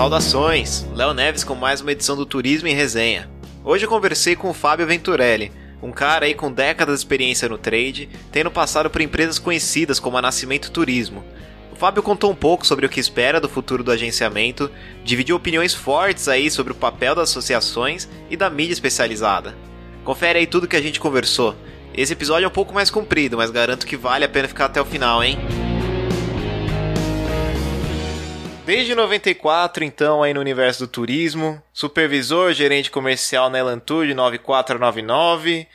Saudações! Léo Neves com mais uma edição do Turismo em Resenha. Hoje eu conversei com o Fábio Venturelli, um cara aí com décadas de experiência no trade, tendo passado por empresas conhecidas como a Nascimento Turismo. O Fábio contou um pouco sobre o que espera do futuro do agenciamento, dividiu opiniões fortes aí sobre o papel das associações e da mídia especializada. Confere aí tudo que a gente conversou. Esse episódio é um pouco mais comprido, mas garanto que vale a pena ficar até o final, hein? Desde 94, então, aí no universo do turismo, supervisor, gerente comercial na Elantude 9499,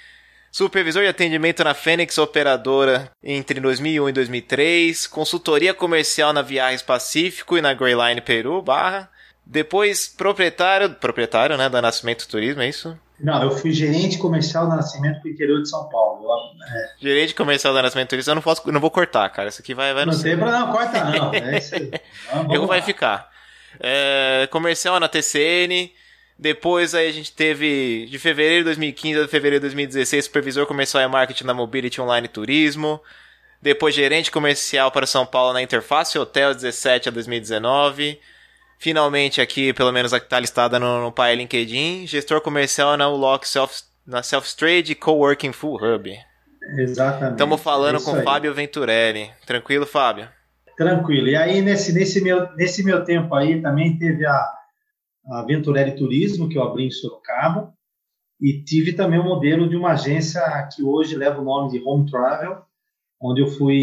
supervisor de atendimento na Fênix Operadora entre 2001 e 2003, consultoria comercial na Viagens Pacífico e na Greyline Peru, barra, depois proprietário, proprietário, né, da Nascimento Turismo, é isso? Não, eu fui gerente comercial da Nascimento do interior de São Paulo. É. Gerente comercial da Nascimento Turismo, eu não posso, não vou cortar, cara. Isso aqui vai, vai não no tem pra não, corta não. É isso aí. Erro vai ficar. É, comercial na TCN. Depois aí a gente teve de fevereiro de 2015 a fevereiro de 2016 supervisor comercial e marketing na Mobility Online Turismo. Depois gerente comercial para São Paulo na Interface Hotel 17 a 2019 finalmente aqui, pelo menos a que está listada no, no pai LinkedIn, gestor comercial na Ulock Self, na Self-Trade Coworking Full Hub. Exatamente. Estamos falando é com o Fábio Venturelli. Tranquilo, Fábio? Tranquilo. E aí, nesse, nesse, meu, nesse meu tempo aí, também teve a, a Venturelli Turismo, que eu abri em Sorocaba, e tive também o um modelo de uma agência que hoje leva o nome de Home Travel, onde eu fui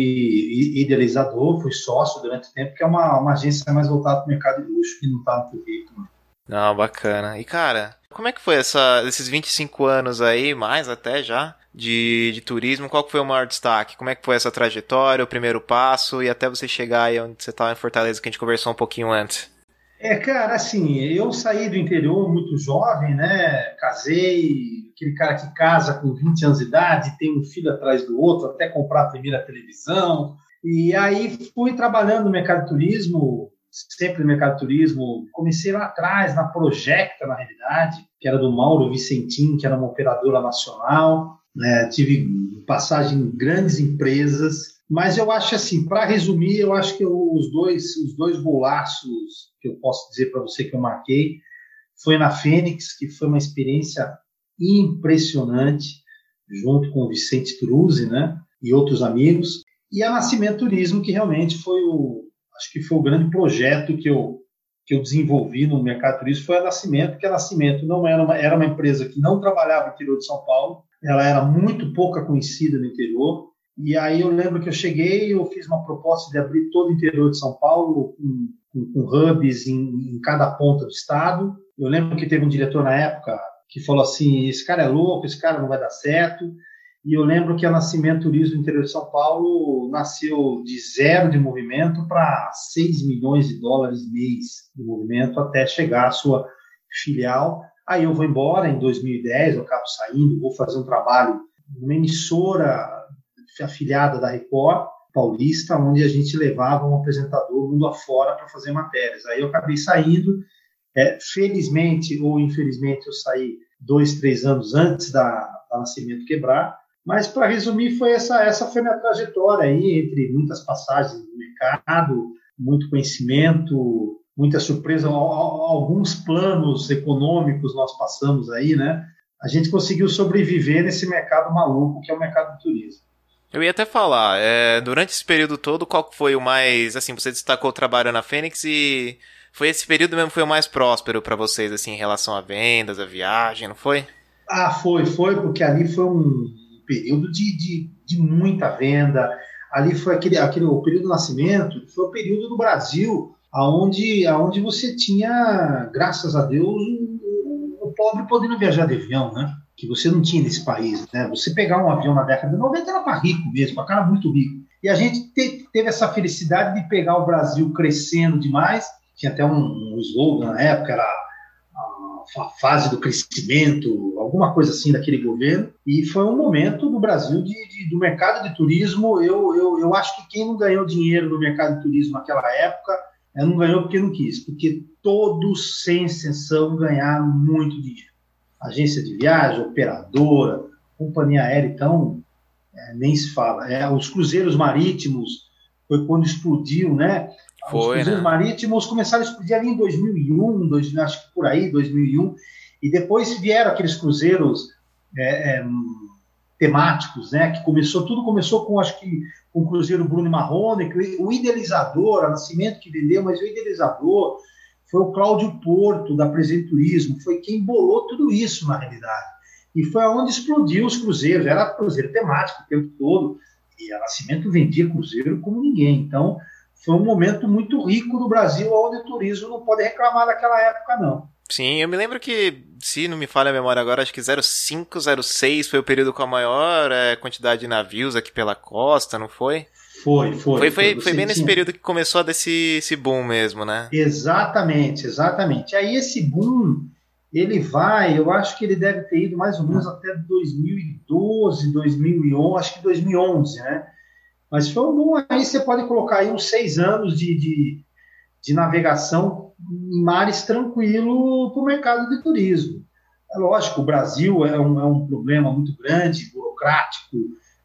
idealizador, fui sócio durante o tempo, que é uma, uma agência mais voltada para o mercado de luxo, que não está no currículo. Não, bacana. E cara, como é que foi essa, esses 25 anos aí, mais até já, de, de turismo? Qual foi o maior destaque? Como é que foi essa trajetória, o primeiro passo e até você chegar aí onde você estava em Fortaleza, que a gente conversou um pouquinho antes? É, cara, assim, eu saí do interior muito jovem, né? Casei, aquele cara que casa com 20 anos de idade, tem um filho atrás do outro, até comprar a primeira televisão. E aí fui trabalhando no mercado turismo, sempre no mercado turismo. Comecei lá atrás, na Projecta, na realidade, que era do Mauro Vicentim, que era uma operadora nacional. Né? Tive passagem em grandes empresas. Mas eu acho assim, para resumir, eu acho que os dois, os dois golaços que eu posso dizer para você que eu marquei foi na Fênix, que foi uma experiência impressionante, junto com o Vicente Truzzi, né, e outros amigos, e a Nascimento Turismo, que realmente foi o, acho que foi o grande projeto que eu que eu desenvolvi no mercado turístico foi a Nascimento, porque a Nascimento não era uma, era uma empresa que não trabalhava no interior de São Paulo, ela era muito pouca conhecida no interior, e aí eu lembro que eu cheguei, eu fiz uma proposta de abrir todo o interior de São Paulo, com, com, com hubs em, em, cada ponta do estado. Eu lembro que teve um diretor na época que falou assim: esse cara é louco, esse cara não vai dar certo. E eu lembro que a Nascimento Turismo do interior de São Paulo nasceu de zero de movimento para 6 milhões de dólares mês de movimento até chegar à sua filial. Aí eu vou embora em 2010, eu acabo saindo, vou fazer um trabalho numa emissora afiliada da Record Paulista, onde a gente levava um apresentador mundo afora para fazer matérias. Aí eu acabei saindo, é, felizmente ou infelizmente eu saí dois, três anos antes da, da Nascimento quebrar, mas para resumir foi essa essa foi minha trajetória aí entre muitas passagens no mercado, muito conhecimento, muita surpresa, alguns planos econômicos nós passamos aí, né? A gente conseguiu sobreviver nesse mercado maluco que é o mercado do turismo. Eu ia até falar, é, durante esse período todo, qual foi o mais, assim, você destacou o trabalho na Fênix e foi esse período mesmo que foi o mais próspero para vocês, assim, em relação a vendas, a viagem, não foi? Ah, foi, foi, porque ali foi um período de, de, de muita venda, ali foi aquele, aquele o período do nascimento, foi o período do Brasil aonde, aonde você tinha, graças a Deus, o, o pobre podendo viajar de avião, né? Que você não tinha nesse país. Né? Você pegar um avião na década de 90 era para rico mesmo, para cara muito rico. E a gente te, teve essa felicidade de pegar o Brasil crescendo demais. Tinha até um, um slogan na época, era a, fase do crescimento, alguma coisa assim daquele governo. E foi um momento do Brasil de, de, do mercado de turismo. Eu, eu, eu acho que quem não ganhou dinheiro no mercado de turismo naquela época não ganhou porque não quis, porque todos, sem exceção, ganharam muito dinheiro agência de viagem, operadora, companhia aérea, então, é, nem se fala. É, os cruzeiros marítimos foi quando explodiu, né? Foi, Os cruzeiros né? marítimos começaram a explodir ali em 2001, dois, acho que por aí, 2001, e depois vieram aqueles cruzeiros é, é, temáticos, né? Que começou, tudo começou com, acho que, com o Cruzeiro Bruno Marrone, que o idealizador, a Nascimento que vendeu, mas o idealizador foi o Cláudio Porto, da Presente Turismo, foi quem bolou tudo isso, na realidade. E foi onde explodiu os cruzeiros, era cruzeiro temático o tempo todo, e a Nascimento vendia cruzeiro como ninguém. Então, foi um momento muito rico no Brasil, onde o turismo não pode reclamar daquela época, não. Sim, eu me lembro que, se não me falha a memória agora, acho que 05, 06 foi o período com a maior é, quantidade de navios aqui pela costa, não foi? Foi, foi. Foi, foi, foi bem nesse período que começou a desse esse boom mesmo, né? Exatamente, exatamente. Aí esse boom, ele vai, eu acho que ele deve ter ido mais ou menos até 2012, 2011, acho que 2011, né? Mas foi um boom, aí você pode colocar aí uns seis anos de, de, de navegação em mares tranquilo para o mercado de turismo. É lógico, o Brasil é um, é um problema muito grande, burocrático,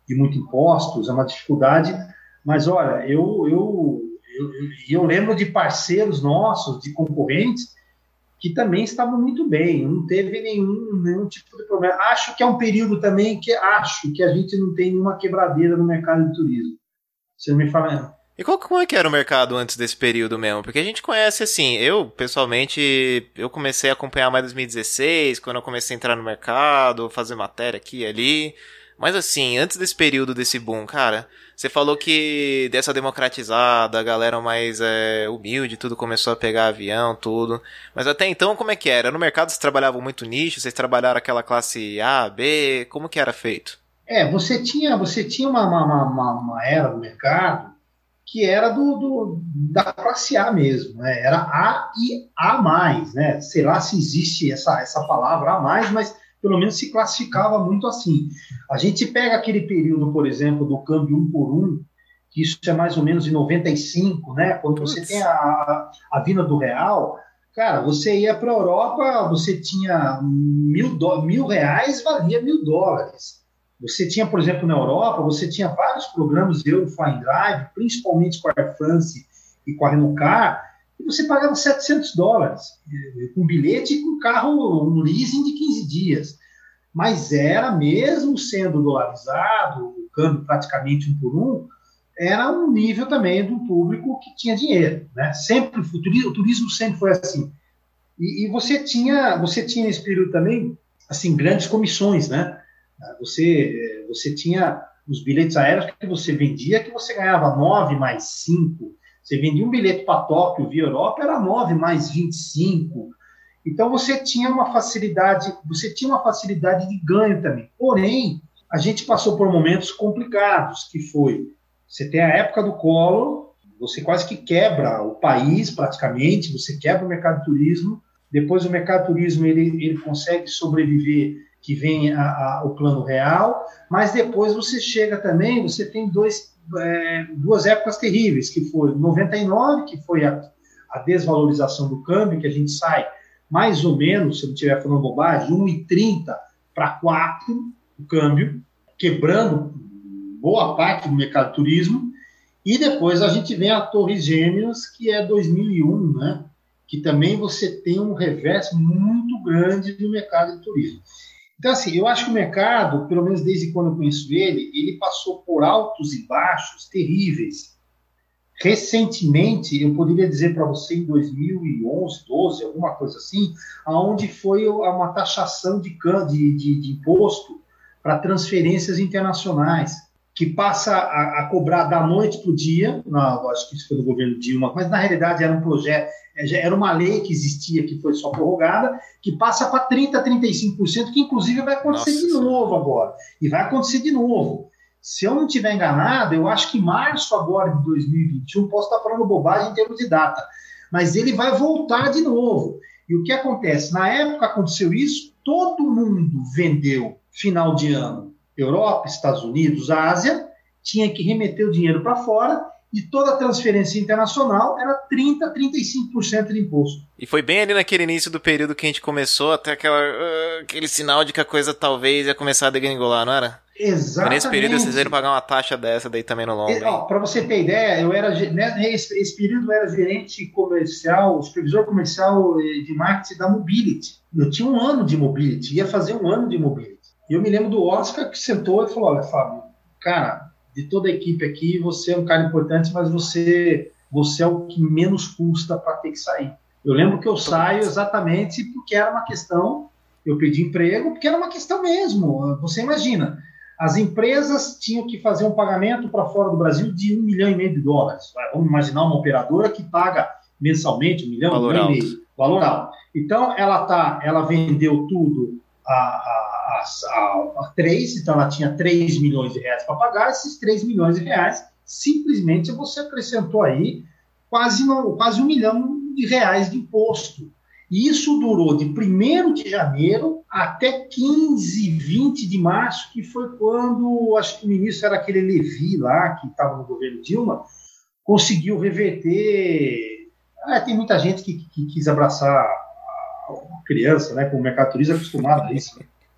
de muitos impostos, é uma dificuldade, mas olha, eu, eu, eu, eu lembro de parceiros nossos, de concorrentes, que também estavam muito bem, não teve nenhum, nenhum tipo de problema. Acho que é um período também que acho que a gente não tem nenhuma quebradeira no mercado de turismo. Você me fala. E qual, como é que era o mercado antes desse período mesmo? Porque a gente conhece assim, eu pessoalmente, eu comecei a acompanhar mais 2016, quando eu comecei a entrar no mercado, fazer matéria aqui e ali. Mas assim, antes desse período desse boom, cara, você falou que dessa democratizada, a galera mais é, humilde, tudo começou a pegar avião, tudo. Mas até então, como é que era? No mercado vocês trabalhavam muito nicho? Vocês trabalharam aquela classe A, B? Como que era feito? É, você tinha, você tinha uma, uma, uma, uma era no mercado que era do, do, da classe A mesmo, né? Era A e A mais, né? Sei lá se existe essa, essa palavra A mais, mas pelo menos se classificava muito assim. A gente pega aquele período, por exemplo, do câmbio um por um, que isso é mais ou menos em 95, né? Quando você tem a, a, vinda do real, cara, você ia para a Europa, você tinha mil, do, mil reais, valia mil dólares. Você tinha, por exemplo, na Europa, você tinha vários programas de Euroflying Drive, principalmente com a Air France e com a Renault Car, e você pagava 700 dólares, eh, com bilhete e com carro, um leasing de 15 dias. Mas era, mesmo sendo dolarizado, o câmbio praticamente um por um, era um nível também do público que tinha dinheiro. Né? Sempre, o turismo sempre foi assim. E, e você tinha você tinha nesse período também assim grandes comissões, né? Você eh, você tinha os bilhetes aéreos que você vendia que você ganhava 9 mais 5 você vendia um bilhete para Tóquio via Europa, era 9 mais 25. Então você tinha uma facilidade, você tinha uma facilidade de ganho também. Porém, a gente passou por momentos complicados, que foi você tem a época do colo, você quase que quebra o país praticamente, você quebra o mercado de turismo, depois o mercado de turismo ele, ele consegue sobreviver, que vem a, a, o plano real, mas depois você chega também, você tem dois é, duas épocas terríveis, que foi 99, que foi a, a, desvalorização do câmbio, que a gente sai mais ou menos, se eu não estiver falando bobagem, 1,30 para 4 o câmbio, quebrando boa parte do mercado turismo, e depois a gente vem a Torres Gêmeas, que é 2001, né? que também você tem um revés muito grande no mercado de turismo. Então, assim, eu acho que o mercado, pelo menos desde quando eu conheço ele, ele passou por altos e baixos terríveis. Recentemente, eu poderia dizer para você em 2011, 12, alguma coisa assim, aonde foi uma taxação de, de, de, de imposto para transferências internacionais que passa a, a cobrar da noite para o dia, não, acho que isso foi do governo Dilma, mas na realidade era um projeto, é, era uma lei que existia, que foi só prorrogada, que passa para 30%, 35%, que inclusive vai acontecer Nossa. de novo agora. E vai acontecer de novo. Se eu não estiver enganado, eu acho que março agora de 2021, posso estar falando bobagem em termos de data, mas ele vai voltar de novo. E o que acontece? Na época aconteceu isso, todo mundo vendeu final de ano Europa, Estados Unidos, Ásia, tinha que remeter o dinheiro para fora e toda transferência internacional era 30%, 35% de imposto. E foi bem ali naquele início do período que a gente começou, até aquela, uh, aquele sinal de que a coisa talvez ia começar a degringolar, não era? Exatamente. Nesse período vocês iam pagar uma taxa dessa daí também no longo. Para você ter ideia, eu era né, esse, esse, período eu era gerente comercial, supervisor comercial de marketing da Mobility. Eu tinha um ano de Mobility, ia fazer um ano de Mobility. E eu me lembro do Oscar que sentou e falou: Olha, Fábio, cara, de toda a equipe aqui, você é um cara importante, mas você, você é o que menos custa para ter que sair. Eu lembro que eu saio exatamente porque era uma questão. Eu pedi emprego porque era uma questão mesmo. Você imagina, as empresas tinham que fazer um pagamento para fora do Brasil de um milhão e meio de dólares. Vamos imaginar uma operadora que paga mensalmente um milhão, valor um milhão e meio, valor alto. Então ela tá, ela vendeu tudo a, a, a, a 3, então ela tinha 3 milhões de reais para pagar, esses 3 milhões de reais, simplesmente você acrescentou aí quase, quase um milhão de reais de imposto. E isso durou de 1 de janeiro até 15, 20 de março, que foi quando, acho que o ministro era aquele Levi lá, que estava no governo Dilma, conseguiu reverter. Ah, tem muita gente que, que, que quis abraçar a criança, né? Com o mercado turismo acostumado a isso.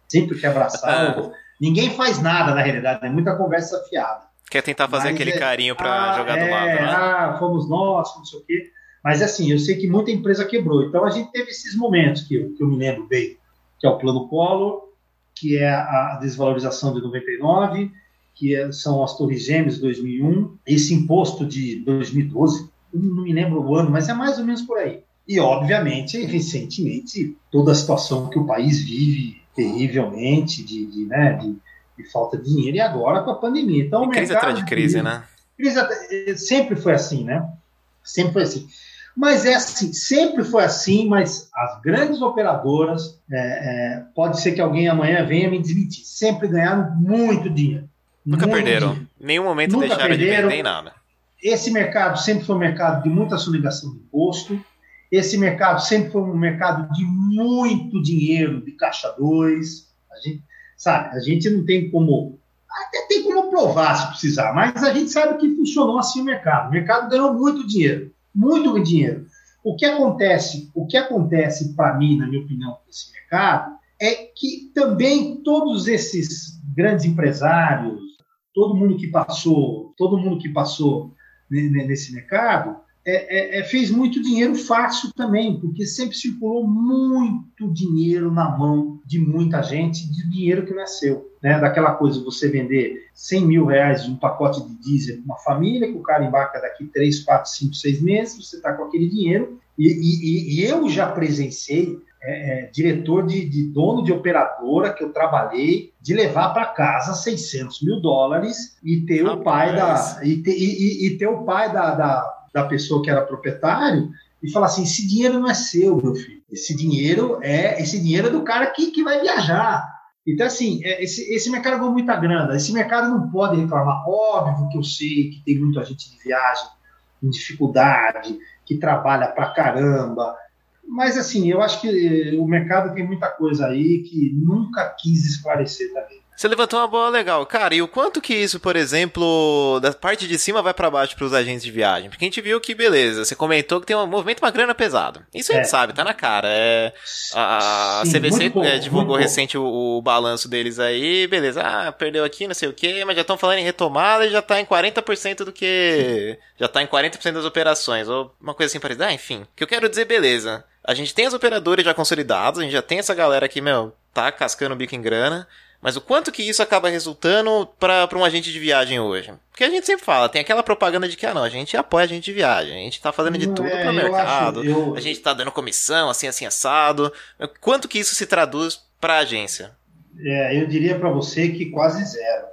Sempre quer abraçar. Ninguém faz nada, na realidade, é muita conversa fiada. Quer tentar fazer Mas aquele é, carinho para ah, jogar do lado, é, né? Ah, fomos nós, não sei o quê. Mas assim, eu sei que muita empresa quebrou. Então a gente teve esses momentos que eu, que eu me lembro bem, que é o plano Collor, que é a desvalorização de 99, que é, são as Torres Gêmeas de 2001, esse imposto de 2012, não me lembro o ano, mas é mais ou menos por aí. E, obviamente, recentemente, toda a situação que o país vive terrivelmente de, de, né, de, de falta de dinheiro e agora com a pandemia. Então, e crise atrás de crise, né? Crise, sempre foi assim, né? Sempre foi assim. Mas é assim, sempre foi assim, mas as grandes operadoras, é, é, pode ser que alguém amanhã venha me desmentir, sempre ganharam muito dinheiro. Nunca muito perderam. Dinheiro. Nenhum momento Nunca deixaram perderam. de vender nada. Esse mercado sempre foi um mercado de muita sonegação de imposto. Esse mercado sempre foi um mercado de muito dinheiro, de caixa 2. A gente, sabe, a gente não tem como. Até tem como provar se precisar, mas a gente sabe que funcionou assim o mercado. O mercado ganhou muito dinheiro muito dinheiro. O que acontece, o que acontece para mim, na minha opinião, nesse mercado, é que também todos esses grandes empresários, todo mundo que passou, todo mundo que passou nesse mercado, é, é, é, fez muito dinheiro fácil também, porque sempre circulou muito dinheiro na mão de muita gente, de dinheiro que seu. Né? Daquela coisa, você vender 100 mil reais de um pacote de diesel para uma família, que o cara embarca daqui 3, 4, 5, 6 meses, você está com aquele dinheiro. E, e, e, eu já presenciei é, é, diretor de, de, dono de operadora que eu trabalhei, de levar para casa 600 mil dólares e ter Rapaz. o pai da. E ter, e, e ter o pai da, da da pessoa que era proprietário e falar assim: esse dinheiro não é seu, meu filho. Esse dinheiro é esse dinheiro é do cara que, que vai viajar. Então, assim, é, esse, esse mercado ganhou muita grana. Esse mercado não pode reclamar. Óbvio que eu sei que tem muita gente de viagem em dificuldade, que trabalha pra caramba. Mas, assim, eu acho que o mercado tem muita coisa aí que nunca quis esclarecer também. Você levantou uma bola legal. Cara, e o quanto que isso, por exemplo, da parte de cima vai para baixo para os agentes de viagem? Porque a gente viu que, beleza, você comentou que tem um movimento uma grana pesado. Isso a gente é. sabe, tá na cara. É, a, a Sim, CVC bom, é, divulgou recente o, o, balanço deles aí, beleza, ah, perdeu aqui, não sei o quê, mas já estão falando em retomada e já tá em 40% do que. Já tá em 40% das operações, ou uma coisa assim parecida. Ah, enfim. O que eu quero dizer, beleza. A gente tem as operadoras já consolidadas, a gente já tem essa galera aqui, meu, tá cascando o bico em grana. Mas o quanto que isso acaba resultando para um agente de viagem hoje? Porque a gente sempre fala, tem aquela propaganda de que, ah, não, a gente apoia a gente de viagem, a gente tá fazendo de tudo é, pro mercado, acho, eu... a gente tá dando comissão, assim, assim, assado. Quanto que isso se traduz pra agência? É, eu diria para você que quase zero.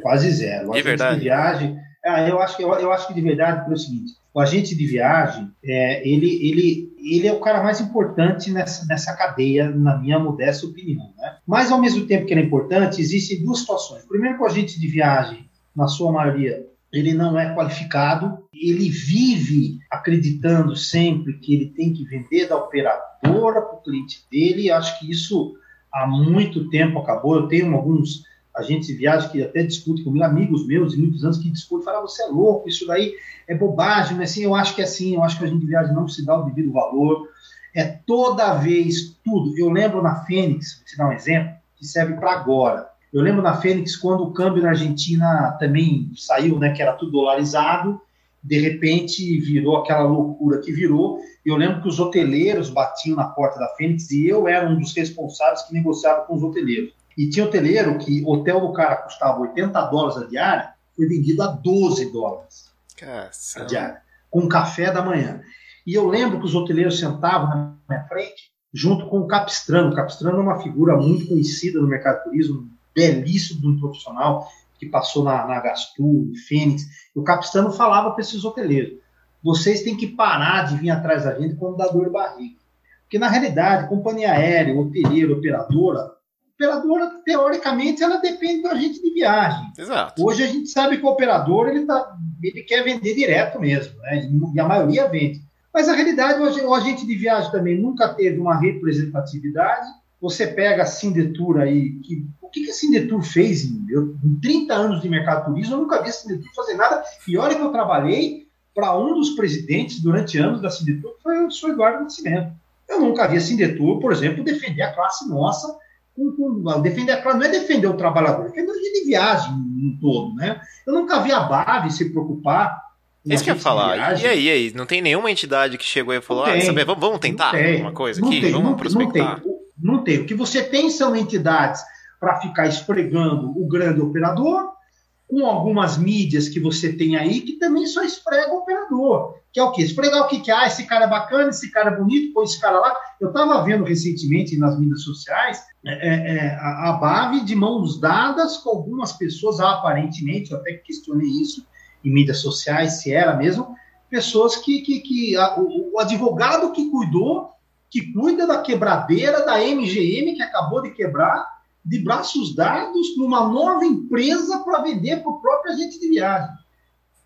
Quase zero. De verdade? De viagem, ah, eu, acho que, eu, eu acho que de verdade, pelo seguinte, o agente de viagem, é, ele, ele, ele é o cara mais importante nessa, nessa cadeia, na minha modesta opinião. Né? Mas, ao mesmo tempo que ele é importante, existem duas situações. Primeiro, que o agente de viagem, na sua maioria, ele não é qualificado, ele vive acreditando sempre que ele tem que vender da operadora para o cliente dele, acho que isso há muito tempo acabou. Eu tenho alguns agentes de viagem que até discutem comigo, amigos meus de muitos anos que discutem, falam, ah, você é louco, isso daí é bobagem, mas assim, eu acho que é assim, eu acho que a gente viagem não se dá o devido valor, é toda vez tudo. Eu lembro na Fênix, vou te dar um exemplo, que serve para agora. Eu lembro na Fênix, quando o câmbio na Argentina também saiu, né, que era tudo dolarizado, de repente virou aquela loucura que virou. Eu lembro que os hoteleiros batiam na porta da Fênix e eu era um dos responsáveis que negociava com os hoteleiros. E tinha hoteleiro que o hotel do cara custava 80 dólares a diária, foi vendido a 12 dólares a diária, com café da manhã. E eu lembro que os hoteleiros sentavam na minha frente junto com o Capistrano. O Capistrano é uma figura muito conhecida no mercado de turismo, belíssimo de um profissional que passou na, na Gastu, Fênix. E o Capistrano falava para esses hoteleiros: vocês têm que parar de vir atrás da gente quando dá dor de barriga. Porque, na realidade, companhia aérea, hoteleiro, operadora, operadora, teoricamente, ela depende do agente de viagem. Exato. Hoje a gente sabe que o operador ele, tá, ele quer vender direto mesmo, né? e a maioria vende. Mas a realidade, o agente de viagem também nunca teve uma representatividade. Você pega a Sindetur aí, que, o que, que a Sindetur fez em, eu, em 30 anos de mercado turismo? Eu nunca vi a Sindetur fazer nada. E olha que eu trabalhei para um dos presidentes durante anos da Sindetur, que foi o senhor Eduardo Nascimento. Eu nunca vi a Sindetur, por exemplo, defender a classe nossa. Defender a classe não é defender o trabalhador, é defender de viagem no todo. Né? Eu nunca vi a BAV se preocupar isso que eu ia falar. E aí, e aí? Não tem nenhuma entidade que chegou e falou: ah, saber, vamos, vamos tentar alguma coisa aqui? Tem, vamos não, prospectar? Não tem, não tem. O que você tem são entidades para ficar esfregando o grande operador, com algumas mídias que você tem aí que também só esfrega o operador. Que é o quê? Esfregar o que, que ah, esse cara é bacana, esse cara é bonito, põe esse cara lá. Eu estava vendo recentemente nas mídias sociais é, é, é, a, a BAV de mãos dadas com algumas pessoas, aparentemente, eu até questionei isso, em mídias sociais, se era mesmo, pessoas que, que, que a, o, o, advogado que cuidou, que cuida da quebradeira da MGM, que acabou de quebrar, de braços dados numa nova empresa para vender para o próprio agente de viagem.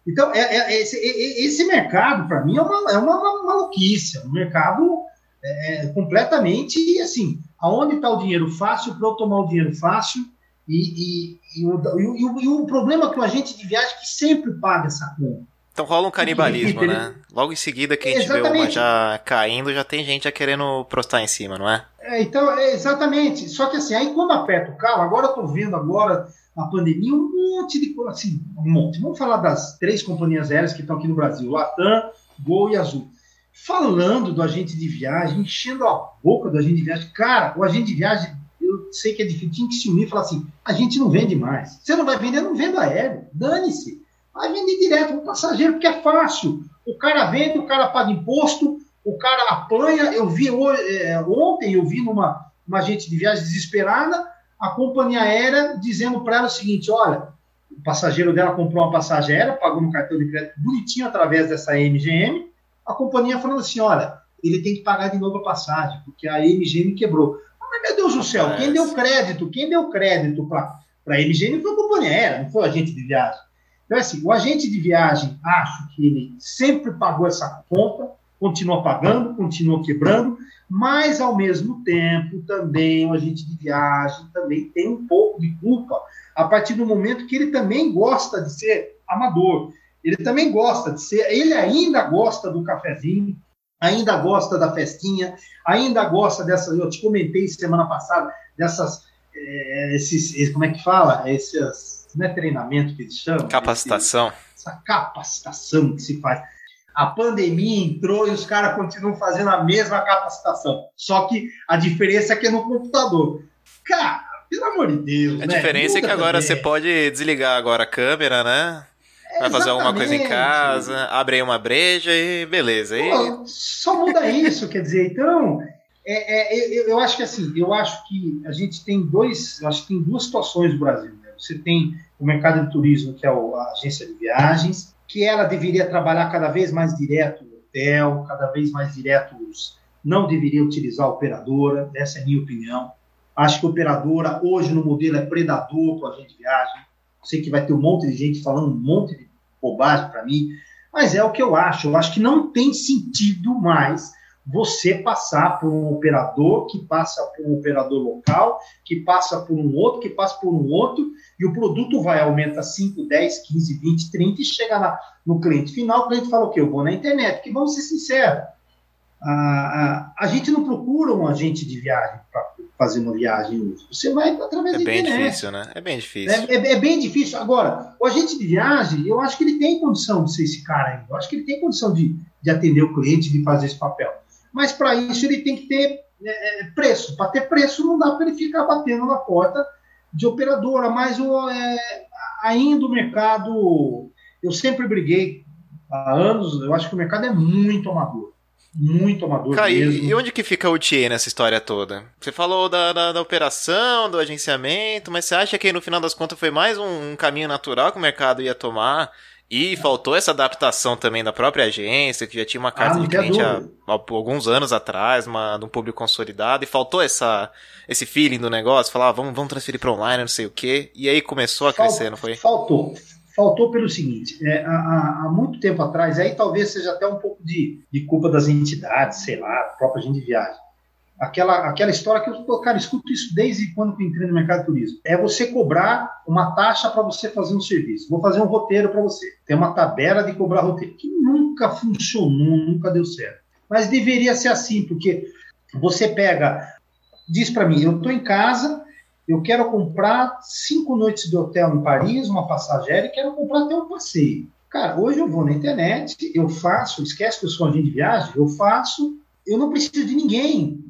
Então, é, é, é esse, é, esse, mercado, para mim, é uma, é uma, maluquice, um mercado é, completamente assim, aonde está o dinheiro fácil para eu tomar o dinheiro fácil e, e, e, o, e, o, e, o, problema é que o agente de viagem que sempre paga essa conta. Então rola um canibalismo, né? Logo em seguida que a gente exatamente. vê uma já caindo, já tem gente já querendo prostar em cima, não é? é então, é, exatamente. Só que assim, aí quando aperta o carro, agora eu tô vendo agora na pandemia um monte de coisa, assim, um monte. Vamos falar das três companhias aéreas que estão aqui no Brasil, Latam, Gol e Azul. Falando do agente de viagem, enchendo a boca do agente de viagem. Cara, o agente de viagem eu sei que é difícil, tinha que se unir e falar assim: a gente não vende mais. Você não vai vender, não vendo aéreo. Dane-se. Vai vender direto para o passageiro, porque é fácil. O cara vende, o cara paga imposto, o cara apanha. Eu vi é, ontem, eu vi numa uma agente de viagem desesperada, a companhia aérea dizendo para ela o seguinte: olha, o passageiro dela comprou uma passagem aérea, pagou no cartão de crédito bonitinho através dessa MGM. A companhia falando assim: olha, ele tem que pagar de novo a passagem, porque a MGM quebrou. Mas, meu Deus do céu, é. quem deu crédito? Quem deu crédito para a MGM foi a companhia aérea, não foi o agente de viagem. Então, assim, o agente de viagem, acho que ele sempre pagou essa conta, continua pagando, continua quebrando, mas, ao mesmo tempo, também o agente de viagem também tem um pouco de culpa, a partir do momento que ele também gosta de ser amador. Ele também gosta de ser, ele ainda gosta do cafezinho, ainda gosta da festinha, ainda gosta dessa. Eu te comentei semana passada dessas. É, esses, como é que fala? Esses, não é treinamento que eles chamam? Capacitação. Esse, essa capacitação que se faz. A pandemia entrou e os caras continuam fazendo a mesma capacitação. Só que a diferença é que é no computador. Cara, pelo amor de Deus. A né? diferença é que agora você pode desligar agora a câmera, né? Vai fazer alguma coisa em casa, abre aí uma breja e beleza. Pô, só muda isso, quer dizer, então. É, é, eu, eu, acho que assim, eu acho que a gente tem dois, acho que tem duas situações no Brasil. Né? Você tem o mercado de turismo, que é a agência de viagens, que ela deveria trabalhar cada vez mais direto no hotel, cada vez mais direto, não deveria utilizar a operadora, essa é a minha opinião. Acho que a operadora, hoje no modelo, é predador para a agente de viagem. Sei que vai ter um monte de gente falando um monte de bobagem para mim, mas é o que eu acho. Eu acho que não tem sentido mais você passar por um operador que passa por um operador local, que passa por um outro, que passa por um outro, e o produto vai, aumenta 5, 10, 15, 20, 30 e chega na, no cliente final, o cliente fala o quê? Eu vou na internet, porque vamos ser sinceros, a, a, a gente não procura um agente de viagem para fazer uma viagem hoje? Você vai através é da internet. É bem difícil, né? É bem difícil. É, é, é, bem difícil. Agora, o agente de viagem, eu acho que ele tem condição de ser esse cara ainda. Eu acho que ele tem condição de, de atender o cliente, de fazer esse papel. Mas para isso ele tem que ter é, é preço. Para ter preço não dá para ele ficar batendo na porta de operadora. Mas o, é, ainda o mercado, eu sempre briguei há anos, eu acho que o mercado é muito amador muito amador Cara, mesmo. E onde que fica o TIE nessa história toda? Você falou da, da, da, operação, do agenciamento, mas você acha que no final das contas foi mais um, um caminho natural que o mercado ia tomar? E faltou essa adaptação também da própria agência, que já tinha uma carta ah, de cliente há, há, alguns anos atrás, uma, de um público consolidado, e faltou essa, esse feeling do negócio, falar, ah, vamos, vamos transferir para online, não sei o quê, e aí começou a crescer, não foi? Faltou faltou pelo seguinte: é, há, há, muito tempo atrás, aí talvez seja até um pouco de, de culpa das entidades, sei lá, própria gente de viagem. Aquela, aquela história que eu, cara, escuto isso desde quando eu entrei no mercado de turismo. É você cobrar uma taxa para você fazer um serviço. Vou fazer um roteiro para você. Tem uma tabela de cobrar roteiro, que nunca funcionou, nunca deu certo. Mas deveria ser assim, porque você pega, diz para mim, eu estou em casa, eu quero comprar cinco noites de hotel em Paris, uma passagem e quero comprar até um passeio. Cara, hoje eu vou na internet, eu faço, esquece que eu sou agente de viagem, eu faço, eu não preciso de ninguém,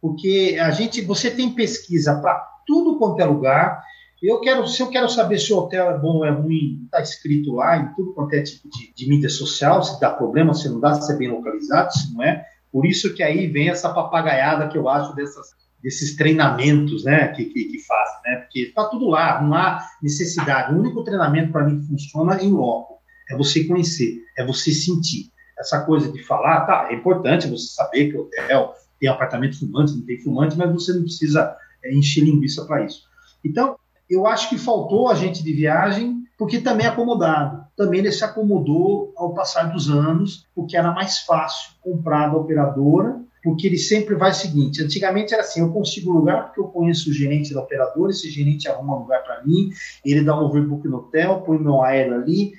porque a gente, você tem pesquisa para tudo quanto é lugar. Eu quero, se eu quero saber se o hotel é bom ou é ruim, está escrito lá em tudo quanto é tipo de, de mídia social, se dá problema, se não dá, se é bem localizado, se não é. Por isso que aí vem essa papagaiada que eu acho dessas desses treinamentos né, que, que, que fazem, né? Porque está tudo lá, não há necessidade. O único treinamento para mim que funciona em loco. É você conhecer, é você sentir. Essa coisa de falar, tá, é importante você saber que hotel tem apartamento fumante, não tem fumante, mas você não precisa é, encher linguiça para isso. Então, eu acho que faltou a gente de viagem, porque também é acomodado. Também ele se acomodou ao passar dos anos, porque era mais fácil comprar da operadora porque ele sempre vai o seguinte: antigamente era assim, eu consigo lugar porque eu conheço o gerente da operadora, esse gerente arruma lugar para mim, ele dá um overbook no hotel, põe meu aéreo ali.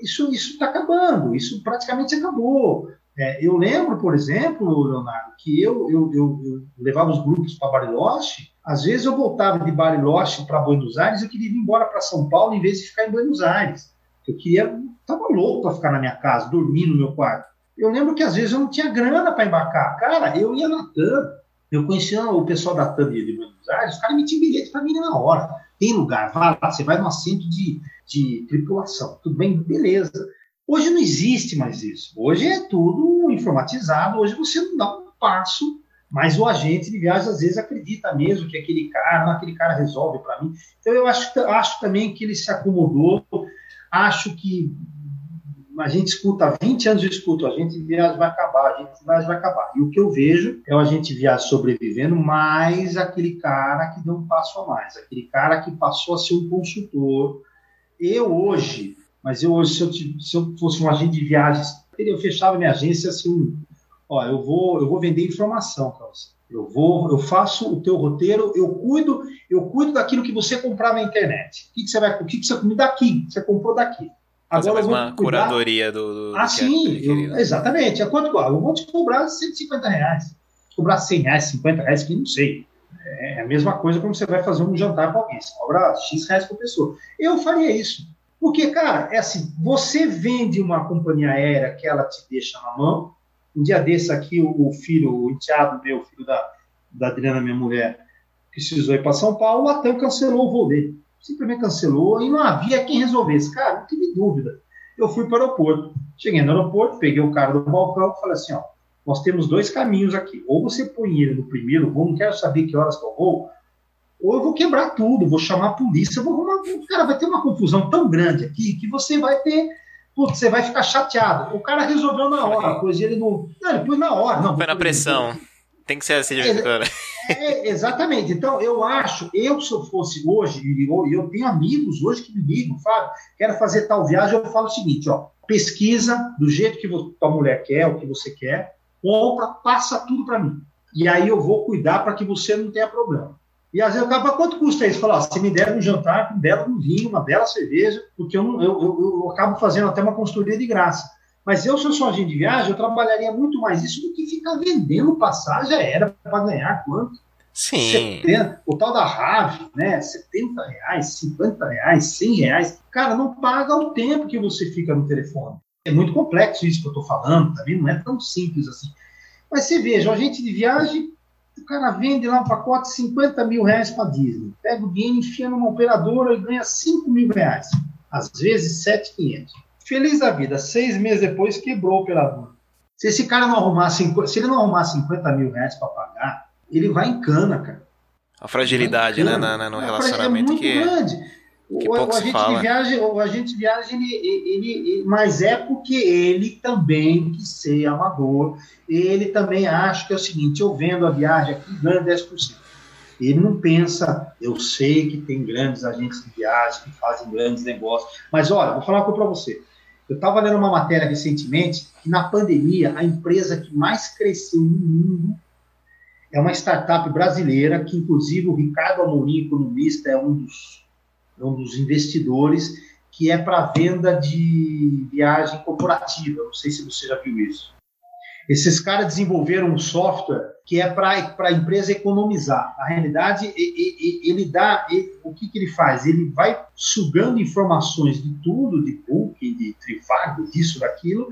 Isso está acabando, isso praticamente acabou. É, eu lembro, por exemplo, Leonardo, que eu, eu, eu, eu levava os grupos para Bariloche, às vezes eu voltava de Bariloche para Buenos Aires, eu queria ir embora para São Paulo em vez de ficar em Buenos Aires. Eu queria, estava louco para ficar na minha casa, dormir no meu quarto. Eu lembro que às vezes eu não tinha grana para embarcar. Cara, eu ia na TAM, eu conhecia o pessoal da TAM de Buenos Aires, os caras metiam bilhete para mim na hora. Tem lugar, vai lá, você vai no assento de, de tripulação. Tudo bem? Beleza. Hoje não existe mais isso. Hoje é tudo informatizado, hoje você não dá um passo, mas o agente de viagem às vezes acredita mesmo que aquele cara, aquele cara resolve para mim. Então eu acho, acho também que ele se acomodou, acho que a gente escuta há 20 anos, eu escuto, a gente viagem vai acabar, a gente viagem vai acabar. E o que eu vejo é o agente viagem sobrevivendo, mais aquele cara que deu um passo a mais, aquele cara que passou a ser um consultor. Eu hoje, mas eu hoje, se eu, se eu fosse um agente de viagens, eu fechava minha agência assim, ó, eu vou, eu vou vender informação para você. Eu vou, eu faço o teu roteiro, eu cuido, eu cuido daquilo que você comprar na internet. O que, que você vai, o que, que você me daqui? Você comprou daqui. Agora Fazer uma curadoria do, do Ah, sim, eu, exatamente. A quanto Eu vou te cobrar 150 reais. Cobrar 100 reais, 50 reais, que não sei. É a mesma coisa quando você vai fazer um jantar com alguém. Você cobra X reais por pessoa. Eu faria isso. Porque, cara, é assim, você vende uma companhia aérea que ela te deixa na mão. Um dia desse aqui, o, filho, o enteado meu, filho da, da Adriana, minha mulher, precisou ir para São Paulo, o Latam cancelou o voo dele simplesmente cancelou e não havia quem resolvesse. Cara, não tive dúvida. Eu fui para o aeroporto. Cheguei no aeroporto, peguei o cara do balcão e falei assim: ó, nós temos dois caminhos aqui. Ou você põe ele no primeiro voo, não quero saber que horas que eu vou, ou eu vou quebrar tudo, vou chamar a polícia, vou arrumar. Cara, vai ter uma confusão tão grande aqui que você vai ter. Putz, você vai ficar chateado. O cara resolveu na hora, pois ele não. Não, ele pôs na hora. Não, foi na pressão. Tem que ser assim de vez é, exatamente. Então, eu acho, eu se eu fosse hoje, e eu, eu, tenho amigos hoje que me ligam, Fábio, quero fazer tal viagem, eu falo o seguinte, ó, pesquisa do jeito que a mulher quer, o que você quer, compra, passa tudo para mim. E aí eu vou cuidar para que você não tenha problema. E às vezes eu falo, quanto custa isso? Fala, se me der um jantar, um belo vinho, uma bela cerveja, porque eu, não, eu, eu, eu acabo fazendo até uma consultoria de graça. Mas eu, se eu sou agente de viagem, eu trabalharia muito mais isso do que ficar vendendo passagem aérea para ganhar quanto. Sim. 70, o tal da RAV, né? 70 reais, 50 reais, 100 reais. Cara, não paga o tempo que você fica no telefone. É muito complexo isso que eu estou falando, tá vendo? Não é tão simples assim. Mas você veja, o agente de viagem, o cara vende lá um pacote de 50 mil reais para Disney. Pega o dinheiro, enfia numa operadora e ganha 5 mil reais. Às vezes 7,500. Feliz da vida, seis meses depois quebrou o operador. Se esse cara não arrumar, se ele não arrumar 50 mil reais para pagar, ele vai em cana, cara. A fragilidade, né, na, no relacionamento é muito que, grande. Que o, pouco o agente fala. de viagem, o agente de viagem, ele, ele, ele- mas é porque ele também quis ser amador. Ele também acha que é o seguinte: eu vendo a viagem aqui, ganho 10%. Ele não pensa, eu sei que tem grandes agentes de viagem que fazem grandes negócios. Mas olha, vou falar uma coisa para você. Eu estava lendo uma matéria recentemente que na pandemia a empresa que mais cresceu no mundo é uma startup brasileira que inclusive o Ricardo Amorim, economista, é um dos, é um dos investidores que é para venda de viagem corporativa. Não sei se você já viu isso. Esses caras desenvolveram um software que é para a empresa economizar. Na realidade, ele dá. e- o que, que ele faz? Ele vai sugando informações de tudo, de booking, de trivago, disso, daquilo,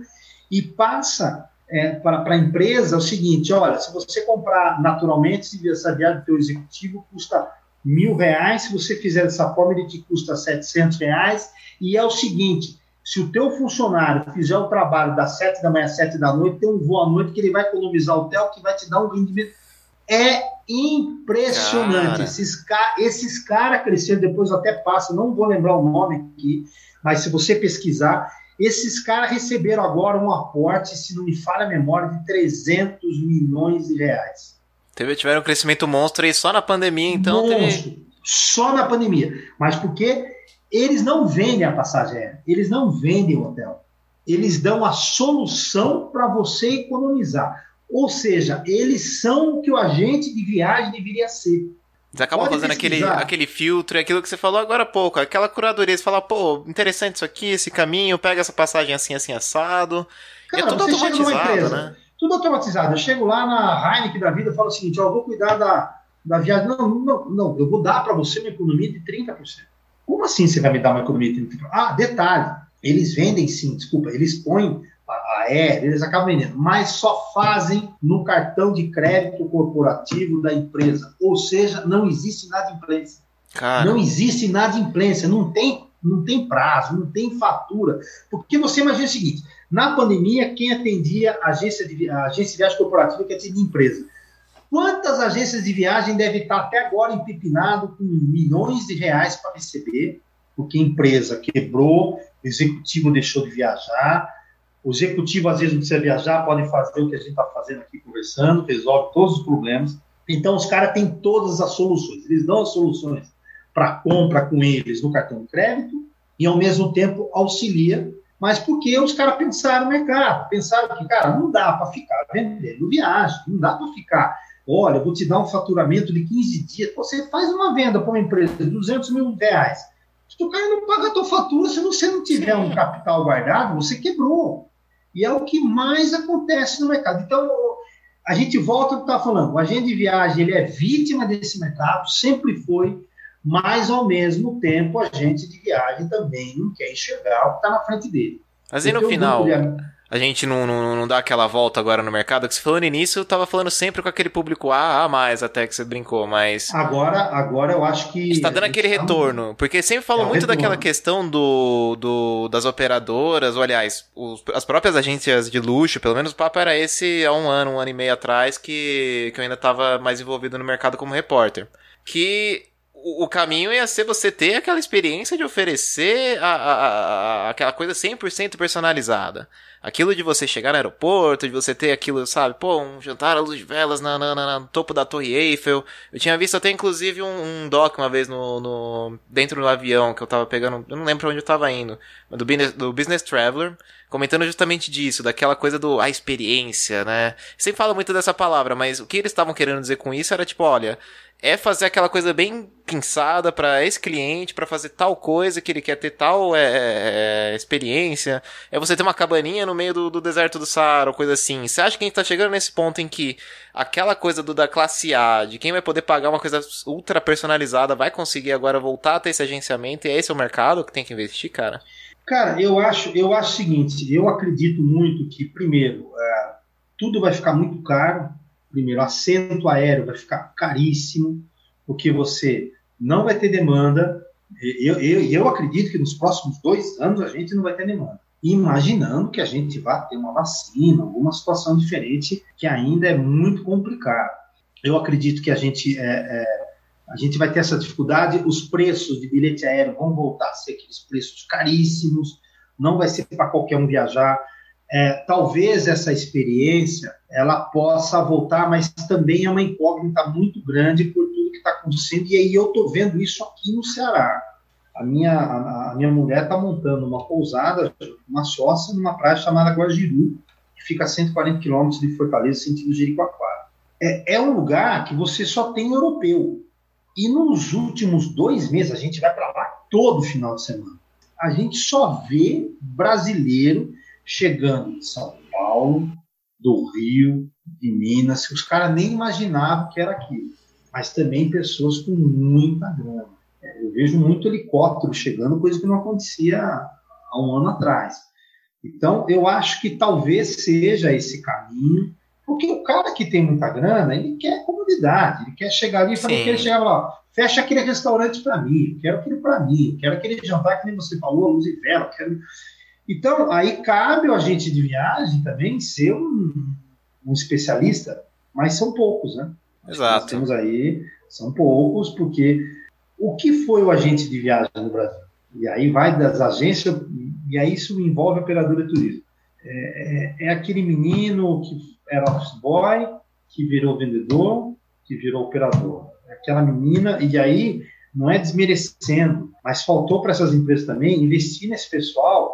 e passa é, para a empresa o seguinte: olha, se você comprar naturalmente, essa viagem do teu executivo custa mil reais, se você fizer dessa forma, ele te custa 700 reais, e é o seguinte. Se o teu funcionário fizer o trabalho das 7 da manhã às 7 da noite, tem um voo à noite que ele vai economizar o hotel, que vai te dar um rendimento. É impressionante. Cara. Esses, ca esses caras cresceram, depois até passo, não vou lembrar o nome aqui, mas se você pesquisar, esses caras receberam agora um aporte, se não me falha a memória, de 300 milhões de reais. Teve, tiveram um crescimento monstro aí só na pandemia, então teve... Monstro. Só na pandemia. Mas porque eles não vendem a passagem aérea, eles não vendem o hotel. Eles dão a solução para você economizar. Ou seja, eles são o que o agente de viagem deveria ser. Eles acabam Pode fazendo aquele, pesquisar. aquele filtro, é aquilo que você falou agora há pouco, aquela curadoria, você fala, pô, interessante isso aqui, esse caminho, pega essa passagem assim, assim, assado. Cara, é tudo automatizado, empresa, né? Tudo automatizado. Eu chego lá na Heineken da vida e falo o seguinte: ó, eu vou cuidar da, da viagem. Não, não, não, eu vou dar para você uma economia de 30%. Como assim você vai me dar uma economia de 30%? Ah, detalhe: eles vendem sim, desculpa, eles põem a aérea, eles acabam vendendo, mas só fazem no cartão de crédito corporativo da empresa. Ou seja, não existe inadimplência. Cara, Não existe inadimplência, não tem, não tem prazo, não tem fatura. Porque você imagina o seguinte: na pandemia, quem atendia a agência de, a agência de viagem corporativa que atendia empresa? Quantas agências de viagem devem estar até agora empipinado com milhões de reais para receber, porque a empresa quebrou, o executivo deixou de viajar, o executivo às vezes não precisa viajar, pode fazer o que a gente está fazendo aqui conversando, resolve todos os problemas. Então os caras têm todas as soluções, eles dão as soluções para compra com eles no cartão de crédito e ao mesmo tempo auxilia, mas porque os caras pensaram no mercado, pensaram que, cara, não dá para ficar vendendo viagem, não dá para ficar, olha, eu vou te dar um faturamento de 15 dias, você faz uma venda para uma empresa de 200 mil reais, se o cara não paga a tua fatura, se você não tiver um capital guardado, você quebrou. E é o que mais acontece no mercado. Então, a gente volta ao que está falando. O agente de viagem ele é vítima desse mercado, sempre foi, mas ao mesmo tempo a agente de viagem também não quer enxergar o que está na frente dele. mas e no Porque final, a gente não, não, não dá aquela volta agora no mercado? Que você falou no início, eu tava falando sempre com aquele público A, a mais até que você brincou, mas... Agora, agora eu acho que. Está dando gente aquele tá- retorno. Porque sempre falam É muito retorno. daquela questão do, do, das operadoras, ou aliás, os- as próprias agências de luxo, pelo menos o papo era esse há um ano, um ano e meio atrás, que, que eu ainda estava mais envolvido no mercado como repórter. Que o, caminho ia ser você ter aquela experiência de oferecer a, a- a- aquela coisa 100% personalizada. Aquilo de você chegar no aeroporto, de você ter aquilo, sabe? Pô, um jantar à luz de velas na, na- na- no topo da Torre Eiffel. Eu tinha visto até inclusive um, um doc uma vez no, no- dentro do avião que eu tava pegando, eu não lembro pra onde eu tava indo, do Business, do Business Traveler, comentando justamente disso, daquela coisa do a experiência, né? Sempre fala muito dessa palavra, mas o que eles estavam querendo dizer com isso era tipo, olha, é fazer aquela coisa bem pensada para esse cliente, para fazer tal coisa que ele quer ter tal é, é, é, experiência. É você ter uma cabaninha no meio do, do deserto do Saara, ou coisa assim. Você acha que a gente tá chegando nesse ponto em que aquela coisa do, da classe A, de quem vai poder pagar uma coisa ultra personalizada, vai conseguir agora voltar a ter esse agenciamento e é esse o mercado que tem que investir, cara? Cara, eu acho, eu acho o seguinte, eu acredito muito que, primeiro, é, tudo vai ficar muito caro. Primeiro, assento aéreo vai ficar caríssimo, porque você não vai ter demanda. Eu, eu, eu acredito que nos próximos dois anos a gente não vai ter demanda. Imaginando que a gente vá ter uma vacina, alguma situação diferente, que ainda é muito complicado. Eu acredito que a gente é, é, a gente vai ter essa dificuldade, os preços de bilhete aéreo vão voltar a ser aqueles preços caríssimos, não vai ser para qualquer um viajar. É, talvez essa experiência ela possa voltar, mas também é uma incógnita muito grande por tudo que está acontecendo. E aí eu estou vendo isso aqui no Ceará. A minha, a, a minha mulher está montando uma pousada, uma sócia, numa praia chamada Guajiru, que fica a 140 quilômetros de Fortaleza, sentido Jericoacoara. É, é um lugar que você só tem europeu. E nos últimos dois meses, a gente vai para lá todo final de semana. A gente só vê brasileiro chegando de São Paulo, do Rio, de Minas, que os caras nem imaginavam que era aquilo. Mas também pessoas com muita grana. É, eu vejo muito helicóptero chegando, coisa que não acontecia há um ano atrás. Então, eu acho que talvez seja esse caminho. Porque o cara que tem muita grana, ele quer comodidade, ele quer chegar ali e falar que ele chegava lá, fecha aquele restaurante para mim, quero aquilo para mim, quero aquele jantar que nem você falou, luz e vela, quero... Então, aí cabe o agente de viagem também ser um, um especialista, mas são poucos, né? Exato. Nós temos aí, são poucos, porque o que foi o agente de viagem no Brasil? E aí vai das agências, e aí isso envolve a operadora de turismo. É, é, é aquele menino que era office boy, que virou vendedor, que virou operador. Aquela menina, e aí não é desmerecendo, mas faltou para essas empresas também investir nesse pessoal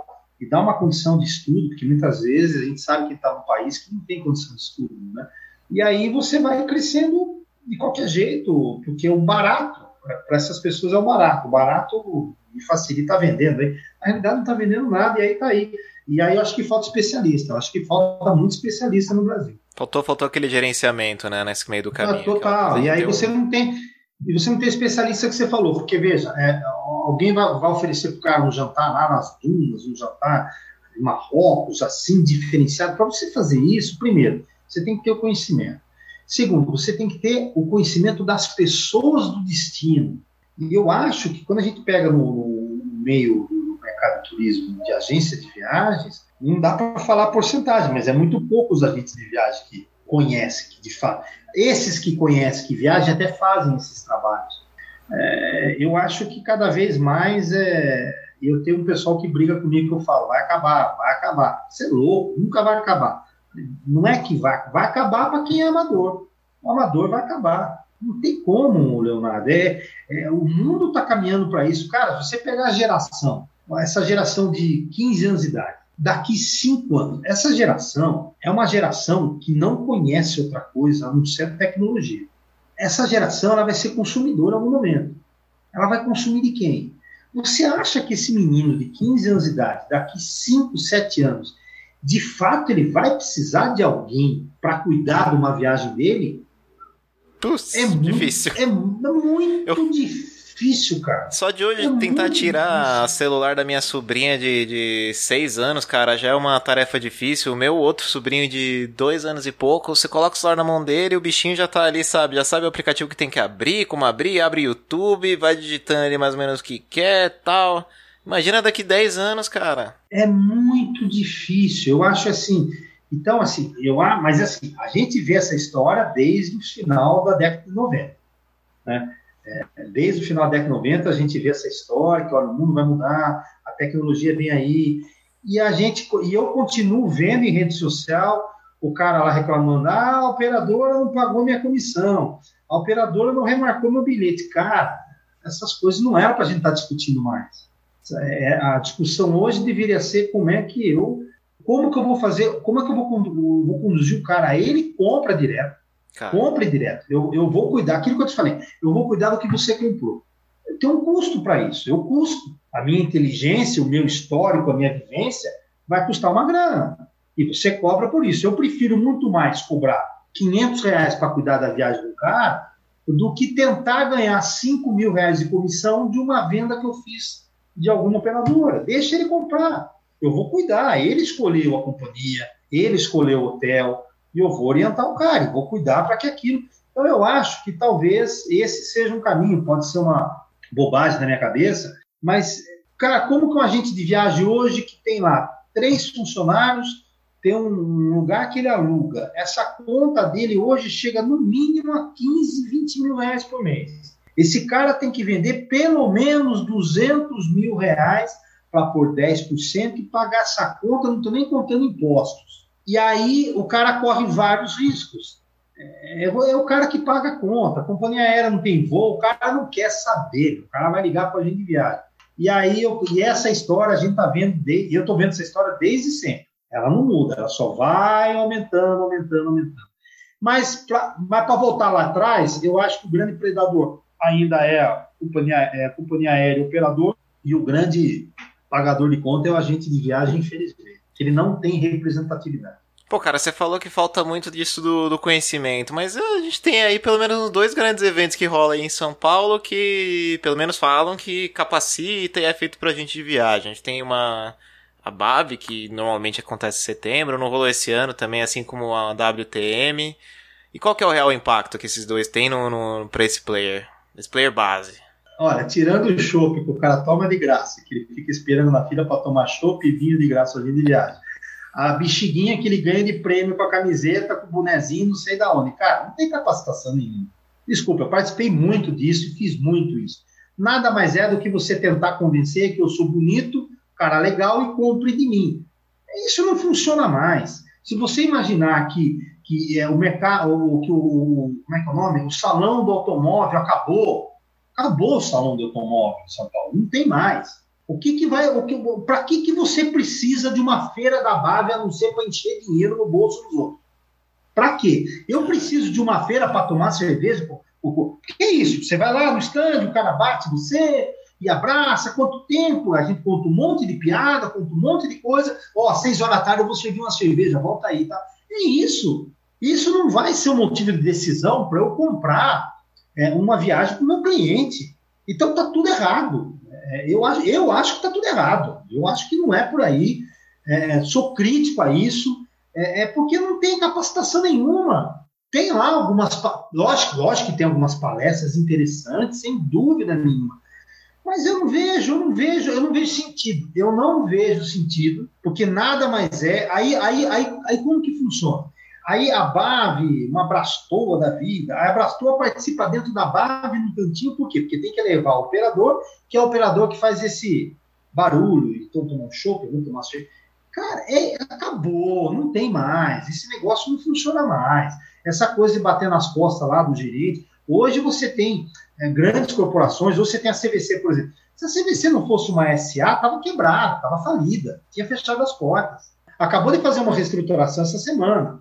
e dar uma condição de estudo, porque muitas vezes a gente sabe que está num país que não tem condição de estudo, né? E aí você vai crescendo de qualquer jeito, porque o barato, para essas pessoas é o barato, o barato me facilita vendendo. Hein? Na realidade não está vendendo nada, e aí está aí. E aí eu acho que falta especialista, eu acho que falta muito especialista no Brasil. Faltou, faltou aquele gerenciamento, né, nesse meio do caminho. Ah, total. E aí você não tem. E você não tem especialista que você falou, porque veja, é, alguém vai, vai oferecer para o cara um jantar lá nas dunas, um jantar em Marrocos, assim, diferenciado. Para você fazer isso, primeiro, você tem que ter o conhecimento. Segundo, você tem que ter o conhecimento das pessoas do destino. E eu acho que quando a gente pega no, no meio mercado de turismo de agência de viagens, não dá para falar porcentagem, mas é muito poucos agentes de viagem que conhecem, que de fato. Esses que conhecem, que viajam, até fazem esses trabalhos. É, eu acho que cada vez mais é, eu tenho um pessoal que briga comigo que eu falo, vai acabar, vai acabar. Você é louco, nunca vai acabar. Não é que vai, vai acabar para quem é amador. O amador vai acabar. Não tem como, Leonardo. É, é o mundo está caminhando para isso. Cara, se você pegar a geração essa geração de 15 anos de idade, daqui cinco anos, essa geração é uma geração que não conhece outra coisa a não ser tecnologia. Essa geração ela vai ser consumidora em algum momento. Ela vai consumir de quem? Você acha que esse menino de 15 anos de idade, daqui 5, 7 anos, de fato ele vai precisar de alguém para cuidar de uma viagem dele? Puxa, é difícil. Muito, é muito Eu... difícil difícil, cara. Só de hoje é tentar tirar difícil. celular da minha sobrinha de, de seis anos, cara, já é uma tarefa difícil. O meu outro sobrinho de dois anos e pouco, você coloca o celular na mão dele e o bichinho já tá ali, sabe? Já sabe o aplicativo que tem que abrir, como abrir, abre YouTube, vai digitando ali mais ou menos o que quer tal. Imagina daqui 10 anos, cara. É muito difícil. Eu acho assim. Então, assim, eu, mas assim, a gente vê essa história desde o final da década de 90. Né? É, desde o final da década de 90 a gente vê essa história que olha, o mundo vai mudar, a tecnologia vem aí, e a gente e eu continuo vendo em rede social o cara lá reclamando: ah, a operadora não pagou minha comissão, a operadora não remarcou meu bilhete. Cara, essas coisas não era para a gente estar tá discutindo mais. É, a discussão hoje deveria ser como é que eu, como que eu vou fazer, como é que eu vou, vou conduzir o cara? Ele compra direto Cara. Compre direto. Eu, eu vou cuidar, aquilo que eu te falei, eu vou cuidar do que você comprou. Tem um custo para isso. Eu custo. A minha inteligência, o meu histórico, a minha vivência, vai custar uma grana. E você cobra por isso. Eu prefiro muito mais cobrar 500 reais para cuidar da viagem do cara do que tentar ganhar 5 mil reais de comissão de uma venda que eu fiz de alguma operadora. Deixa ele comprar. Eu vou cuidar. Ele escolheu a companhia, ele escolheu o hotel, e eu vou orientar o cara, vou cuidar para que aquilo. Então, eu acho que talvez esse seja um caminho, pode ser uma bobagem na minha cabeça, mas, cara, como que um agente de viagem hoje que tem lá três funcionários, tem um lugar que ele aluga, essa conta dele hoje chega no mínimo a 15, 20 mil reais por mês. Esse cara tem que vender pelo menos 200 mil reais para pôr 10% e pagar essa conta, não estou nem contando impostos. E aí o cara corre vários riscos. É, é, o cara que paga a conta, a companhia aérea não tem voo, o cara não quer saber, o cara vai ligar para a gente de viagem. E aí, eu, e essa história a gente está vendo, de, eu estou vendo essa história desde sempre. Ela não muda, ela só vai aumentando, aumentando, aumentando. Mas para voltar lá atrás, eu acho que o grande predador ainda é a companhia, é a companhia aérea, o operador, e o grande pagador de conta é o agente de viagem, infelizmente. Ele não tem representatividade. Pô, cara, você falou que falta muito disso do, do, conhecimento, mas a gente tem aí pelo menos dois grandes eventos que rolam aí em São Paulo que pelo menos falam que capacita e é feito pra gente de viagem. A gente tem uma a BAB, que normalmente acontece em setembro, não rolou esse ano também, assim como a WTM. E qual que é o real impacto que esses dois têm no, no, pra esse player? Esse player base? Olha, tirando o chopp que o cara toma de graça, que ele fica esperando na fila para tomar chopp e vinho de graça hoje de viagem a bexiguinha que ele ganha de prêmio com a camiseta, com o bonezinho, não sei da onde. Cara, não tem capacitação nenhuma. Desculpa, eu participei muito disso e fiz muito isso. Nada mais é do que você tentar convencer que eu sou bonito, cara legal e compre de mim. Isso não funciona mais. Se você imaginar que, que é, o mercado, que o, como é que é o nome? O salão do automóvel acabou. Acabou o salão do automóvel em São Paulo, não tem mais. O que, que vai, o que, para que, que você precisa de uma feira da Bave a não ser para encher dinheiro no bolso dos outros? Para quê? Eu preciso de uma feira para tomar cerveja? O que é isso? Você vai lá no stand, o cara bate você e abraça. Quanto tempo? A gente conta um monte de piada, conta um monte de coisa. Ó, oh, seis horas da tarde eu vou servir uma cerveja, volta aí, tá? É isso. Isso não vai ser um motivo de decisão para eu comprar é, uma viagem para o meu cliente. Então tá tudo errado. É, eu, acho, eu acho que está tudo errado. Eu acho que não é por aí. É, sou crítico a isso. É, é, porque não tem capacitação nenhuma. Tem lá algumas. Lógico, lógico que tem algumas palestras interessantes, sem dúvida nenhuma. Mas eu não vejo, eu não vejo, eu não vejo sentido. Eu não vejo sentido, porque nada mais é. Aí, aí, aí, aí como que funciona? Aí a BAV, uma Brastoa da vida, a Brastoa participa dentro da BAV no cantinho, por quê? Porque tem que levar o operador, que é o operador que faz esse barulho, então tomar um choque, vou tomar choque. Cara, é, acabou, não tem mais, esse negócio não funciona mais. Essa coisa de bater nas costas lá do gerente. Hoje você tem é, grandes corporações, você tem a CVC, por exemplo. Se a CVC não fosse uma SA, estava quebrada, estava falida, tinha fechado as portas. Acabou de fazer uma reestruturação essa semana.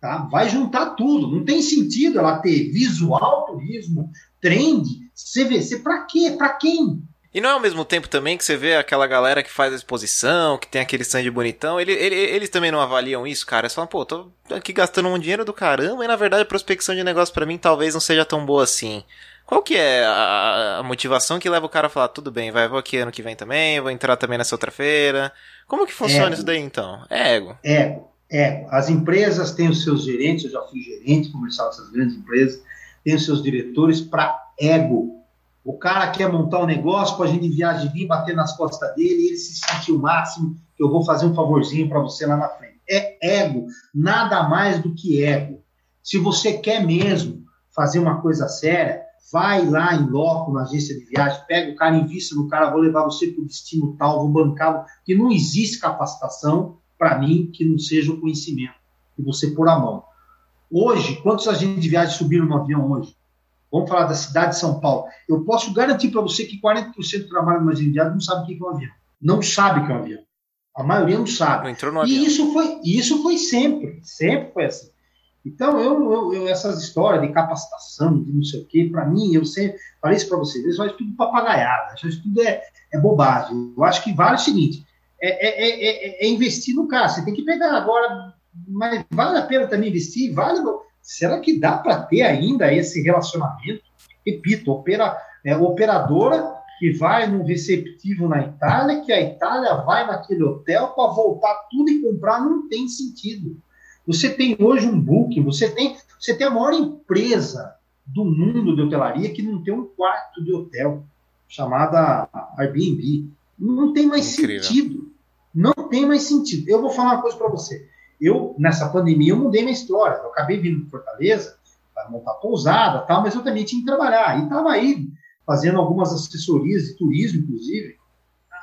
Tá? Vai juntar tudo. Não tem sentido ela ter visual turismo, trend, CVC. Para quê? Para quem? E não é ao mesmo tempo também que você vê aquela galera que faz a exposição, que tem aquele stand bonitão, ele, ele, eles também não avaliam isso, cara? Eles falam, pô, tô aqui gastando um dinheiro do caramba e na verdade a prospecção de negócio para mim talvez não seja tão boa assim. Qual que é a, a, motivação que leva o cara a falar, tudo bem, vai, vou aqui ano que vem também, vou entrar também nessa outra feira? Como que funciona ego. isso daí então? É ego. Ego. É, as empresas têm os seus gerentes, eu já fui gerente comercial dessas grandes empresas, têm os seus diretores para ego. O cara quer montar um negócio com a gente viagem vir bater nas costas dele ele se sentir o máximo eu vou fazer um favorzinho para você lá na frente. É ego, nada mais do que ego. Se você quer mesmo fazer uma coisa séria, vai lá em loco na agência de viagem, pega o cara, invista no cara, vou levar você para o destino tal, vou bancar, que não existe capacitação, para mim, que não seja o conhecimento que você pôr a mão. Hoje, quantos agentes de viagem subiram no avião hoje? Vamos falar da cidade de São Paulo. Eu posso garantir para você que 40% do trabalho no agente de viagem não sabe o que é um avião. Não sabe o que é um avião. A maioria não sabe. Não entrou no avião. E isso foi, isso foi sempre. Sempre foi assim. Então, eu, eu, eu, essas histórias de capacitação, de não sei o quê, para mim, eu sempre falei isso para vocês, isso é tudo papagaiada, isso tudo é, é bobagem. Eu acho que vale o seguinte: é, é, é, é, investir no cara. Você tem que pegar agora, mas vale a pena também investir? Vale. Será que dá para ter ainda esse relacionamento? Repito, opera, é, operadora que vai no receptivo na Itália, que a Itália vai naquele hotel para voltar tudo e comprar, não tem sentido. Você tem hoje um booking, você tem, você tem a maior empresa do mundo de hotelaria que não tem um quarto de hotel, chamada Airbnb. Não tem mais Incrível. sentido. Não tem mais sentido. Eu vou falar uma coisa para você. Eu, nessa pandemia, eu mudei minha história. Eu acabei vindo para Fortaleza para montar pousada tal, mas eu também tinha que trabalhar. E estava aí fazendo algumas assessorias de turismo, inclusive.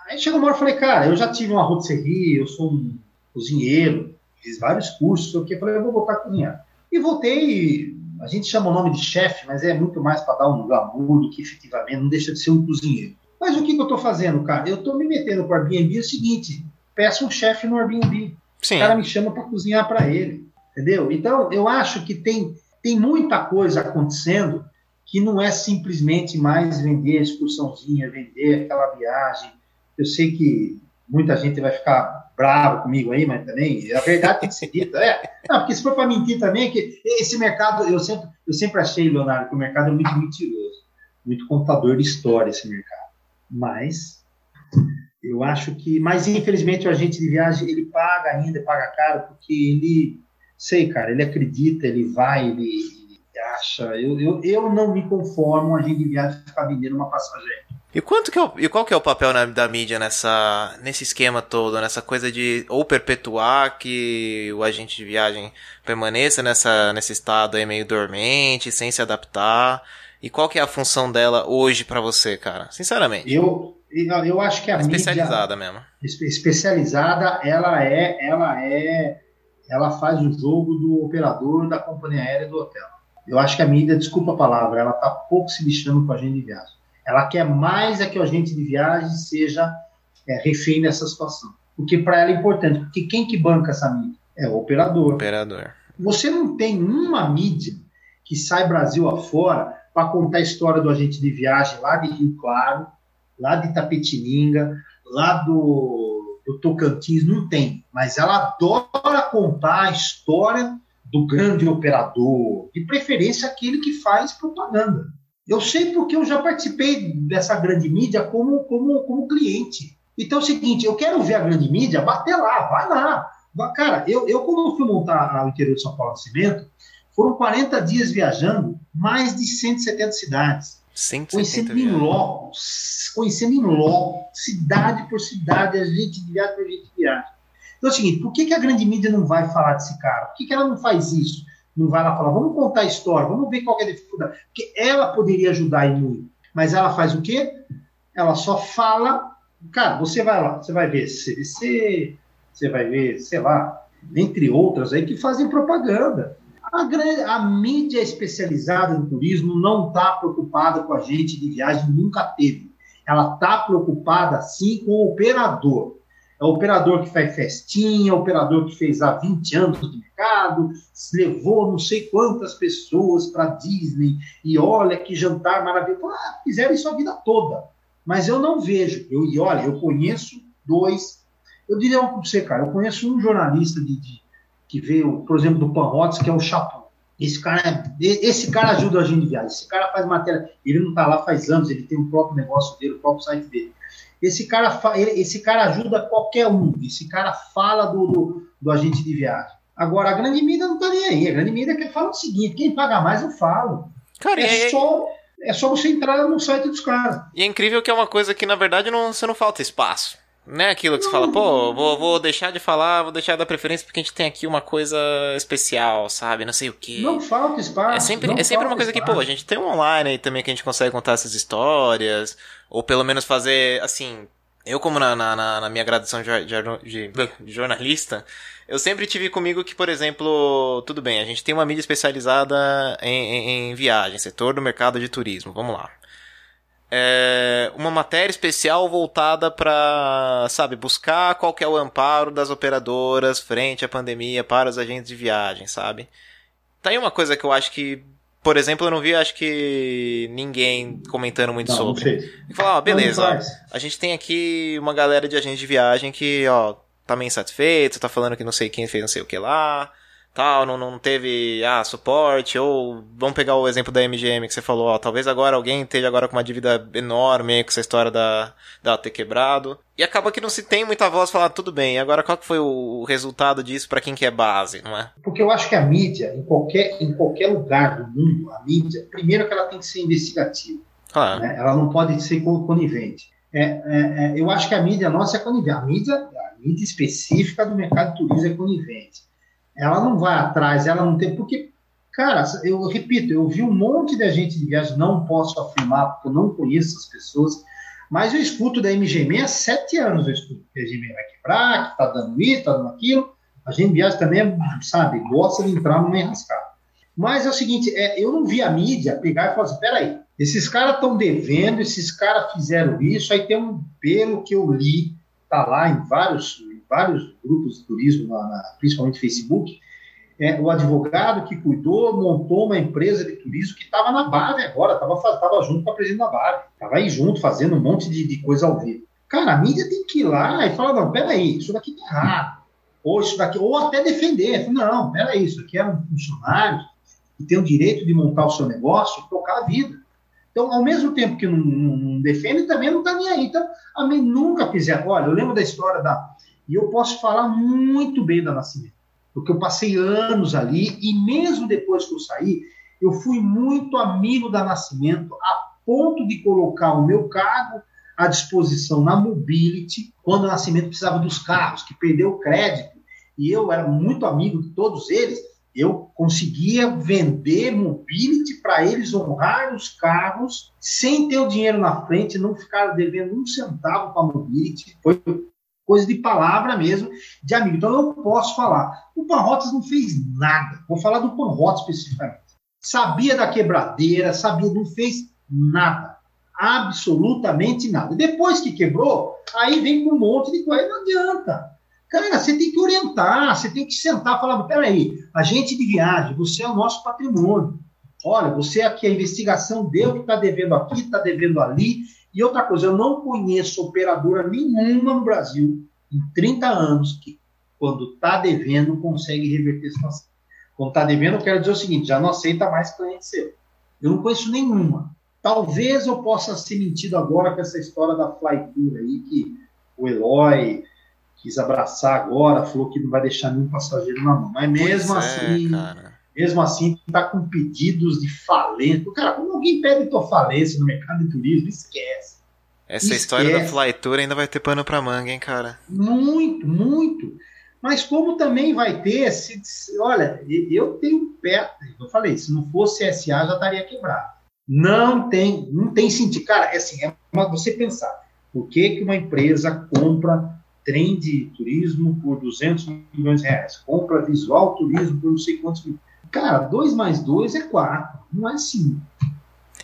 Aí chegou uma hora e falei, cara, eu já tive uma rotisserie, eu sou um cozinheiro, fiz vários cursos, o que falei, eu vou voltar a cozinhar. E voltei, a gente chama o nome de chefe, mas é muito mais para dar um glamour do que efetivamente, não deixa de ser um cozinheiro. Mas o que, que eu estou fazendo, cara? Eu estou me metendo com o Airbnb é o seguinte: peço um chefe no Airbnb. Sim. O cara me chama para cozinhar para ele. Entendeu? Então, eu acho que tem, tem muita coisa acontecendo que não é simplesmente mais vender a excursãozinha, vender aquela viagem. Eu sei que muita gente vai ficar bravo comigo aí, mas também a verdade tem que ser dita. É. Não, porque se for para mentir também, é que esse mercado, eu sempre, eu sempre achei, Leonardo, que o mercado é muito mentiroso, muito contador de história esse mercado. Mas eu acho que, mas infelizmente o agente de viagem ele paga ainda, paga caro, porque ele, sei, cara, ele acredita, ele vai, ele, ele acha. Eu, eu, eu não me conformo a agente de viagem ficar vendendo uma passagem. E, quanto que é o, e qual que é o papel na, da mídia nessa, nesse esquema todo, nessa coisa de ou perpetuar que o agente de viagem permaneça nessa, nesse estado aí meio dormente, sem se adaptar? E qual que é a função dela hoje para você, cara? Sinceramente. Eu, eu acho que a especializada mídia, mesmo. Especializada, ela é, ela é, ela faz o jogo do operador da companhia aérea do hotel. Eu acho que a mídia, desculpa a palavra, ela tá pouco se lixando com a agente de viagem. Ela quer mais é que o agente de viagem seja é, refém dessa situação. Porque para ela é importante, porque quem que banca essa mídia? É o operador. Operador. Você não tem uma mídia que sai Brasil afora para contar a história do agente de viagem lá de Rio Claro, lá de Tapetininga, lá do, do Tocantins, não tem. Mas ela adora contar a história do grande operador, de preferência aquele que faz propaganda. Eu sei porque eu já participei dessa grande mídia como, como, como cliente. Então é o seguinte, eu quero ver a grande mídia, bater lá, vai lá. Cara, eu, eu quando fui montar o interior de São Paulo Cimento, foram 40 dias viajando, mais de 170 cidades. 170 conhecendo em loco, conhecendo em loco, cidade por cidade, a gente de viagem por gente de viagem. Então é o seguinte, por que, que a grande mídia não vai falar desse cara? Por que, que ela não faz isso? Não vai lá falar, vamos contar a história, vamos ver qual é a dificuldade. Porque ela poderia ajudar em muito. Mas ela faz o quê? Ela só fala. Cara, você vai lá, você vai ver CDC, você vai ver, sei lá, entre outras aí que fazem propaganda. A, grande, a mídia especializada no turismo não está preocupada com a gente de viagem, nunca teve. Ela está preocupada, sim, com o operador. É o operador que faz festinha, é o operador que fez há 20 anos de mercado, levou não sei quantas pessoas para Disney, e olha que jantar maravilhoso. Ah, fizeram isso a vida toda. Mas eu não vejo. Eu, e olha, eu conheço dois. Eu diria para você, cara, eu conheço um jornalista de, de que veio, por exemplo, do Panrotes, que é o Chapo. Esse cara, esse cara ajuda a gente de viagem. Esse cara faz matéria. Ele não está lá faz anos, ele tem o próprio negócio dele, o próprio site dele. Esse cara, esse cara ajuda qualquer um. Esse cara fala do, do, do agente de viagem. Agora, a grande mídia não está nem aí. A grande mídia quer falar o seguinte: quem paga mais, eu falo. Cara, é, só, é só você entrar no site dos caras. E é incrível que é uma coisa que, na verdade, não, você não falta espaço. Não é aquilo que você fala, pô, vou, vou deixar de falar, vou deixar da preferência porque a gente tem aqui uma coisa especial, sabe? Não sei o quê. Não falta espaço. É sempre, é sempre uma coisa espaço. que, pô, a gente tem um online aí também que a gente consegue contar essas histórias, ou pelo menos fazer, assim, eu como na, na, na minha graduação de, de, de, jornalista, eu sempre tive comigo que, por exemplo, tudo bem, a gente tem uma mídia especializada em, em, em viagem, setor do mercado de turismo, vamos lá é, uma matéria especial voltada para, sabe, buscar qual é o amparo das operadoras frente à pandemia para os agentes de viagem, sabe? Tá aí uma coisa que eu acho que, por exemplo, eu não vi, acho que ninguém comentando muito não, sobre. E falar, ó, beleza, ó, a gente tem aqui uma galera de agentes de viagem que, ó, tá meio insatisfeito, tá falando que não sei quem fez não sei o que lá tal, não, não teve ah, suporte, ou vamos pegar o exemplo da MGM que você falou, ó, talvez agora alguém esteja agora com uma dívida enorme com essa história da, da ter quebrado. E acaba que não se tem muita voz falar, tudo bem, agora qual que foi o resultado disso para quem quer base, não é? Porque eu acho que a mídia, em qualquer, em qualquer lugar do mundo, a mídia, primeiro que ela tem que ser investigativa. Claro. Né? Ela não pode ser conivente. É, é, é, eu acho que a mídia nossa é conivente. A mídia, a mídia específica do mercado de turismo é conivente ela não vai atrás, ela não tem. Porque, cara, eu repito, eu vi um monte de agente de viagem, não posso afirmar, porque eu não conheço as pessoas, mas eu escuto da MGM há sete anos. Eu escuto que a MGM vai quebrar, que está dando isso, está dando aquilo. A gente viagem também, sabe, gosta de entrar numa enrascada. Mas é o seguinte, é, eu não vi a mídia pegar e falar assim: peraí, esses caras estão devendo, esses caras fizeram isso, aí tem um, pelo que eu li, tá lá em vários vários grupos de turismo, na, na, principalmente Facebook, é, o advogado que cuidou montou uma empresa de turismo que estava na base agora, estava junto com a presidente da base, estava aí junto fazendo um monte de, de, coisa ao vivo. Cara, a mídia tem que ir lá e falar, não, peraí, isso daqui tá errado. Ou isso daqui, ou até defender. Não, peraí, isso aqui é um funcionário que tem o direito de montar o seu negócio e tocar a vida. Então, ao mesmo tempo que não, não, não defende, também não está nem aí. Então, a mim nunca fizeram. Olha, eu lembro da história da, e eu posso falar muito bem da Nascimento, porque eu passei anos ali e mesmo depois que eu saí, eu fui muito amigo da Nascimento a ponto de colocar o meu cargo à disposição na Mobility quando o Nascimento precisava dos carros, que perdeu o crédito. E eu era muito amigo de todos eles. Eu conseguia vender Mobility para eles honrar os carros sem ter o dinheiro na frente, não ficar devendo um centavo para a Mobility. Foi coisa de palavra mesmo, de amigo. Então eu posso falar. O Panrotas não fez nada. Vou falar do Panrotas especificamente. Sabia da quebradeira, sabia, não fez nada. Absolutamente nada. Depois que quebrou, aí vem com um monte de coisa, não adianta. Cara, você tem que orientar, você tem que sentar e falar: peraí, agente de viagem, você é o nosso patrimônio. Olha, você aqui, a investigação deu que está devendo aqui, está devendo ali, e outra coisa, eu não conheço operadora nenhuma no Brasil em 30 anos que, quando está devendo, consegue reverter a situação. Quando está devendo, eu quero dizer o seguinte: já não aceita mais cliente seu. Eu não conheço nenhuma. Talvez eu possa ser mentido agora com essa história da Flytour aí, que o Eloy quis abraçar agora, falou que não vai deixar nenhum passageiro na mão. Mas mesmo pois é, assim, é, mesmo assim, está com pedidos de falência. Cara, quando alguém pede tua falência no mercado de turismo, esquece. Essa esquece. história da Fly Tour ainda vai ter pano para manga, hein, cara? Muito, muito. Mas como também vai ter, se, olha, eu tenho pé, eu falei, se não fosse SA já estaria quebrado. Não tem, não tem sentido. Cara, é assim, é você pensar, por que, que uma empresa compra trem de turismo por 200 milhões de reais, compra visual turismo por não sei quantos milhões. Cara, 2 mais 2 é 4, não é 5.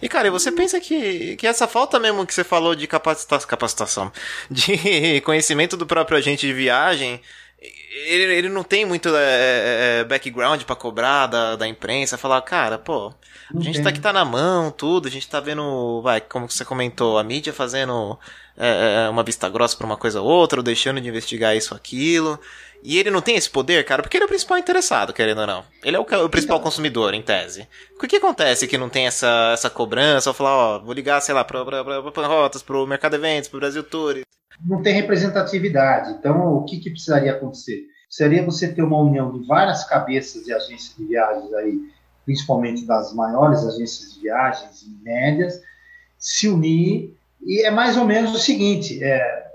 E, cara, você pensa que, que essa falta mesmo que você falou de capacita capacitação, de conhecimento do próprio agente de viagem, ele, ele não tem muito é, é, é background para cobrar da, da imprensa, falar, cara, pô, a gente tá aqui tá na mão, tudo, a gente tá vendo, vai, como você comentou, a mídia fazendo é, é uma vista grossa pra uma coisa ou outra, ou deixando de investigar isso ou aquilo. E ele não tem esse poder, cara, porque ele é o principal interessado, querendo ou não. Ele é o, o principal então. consumidor, em tese. O que acontece que não tem essa, essa cobrança? Ou falar, ó, vou ligar, sei lá, para rotas, pro Mercado Eventos, pro Brasil Tour. Não tem representatividade. Então, o que, que precisaria acontecer? Precisaria você ter uma união de várias cabeças de agências de viagens aí, principalmente das maiores agências de viagens e médias, se unir. E é mais ou menos o seguinte: é,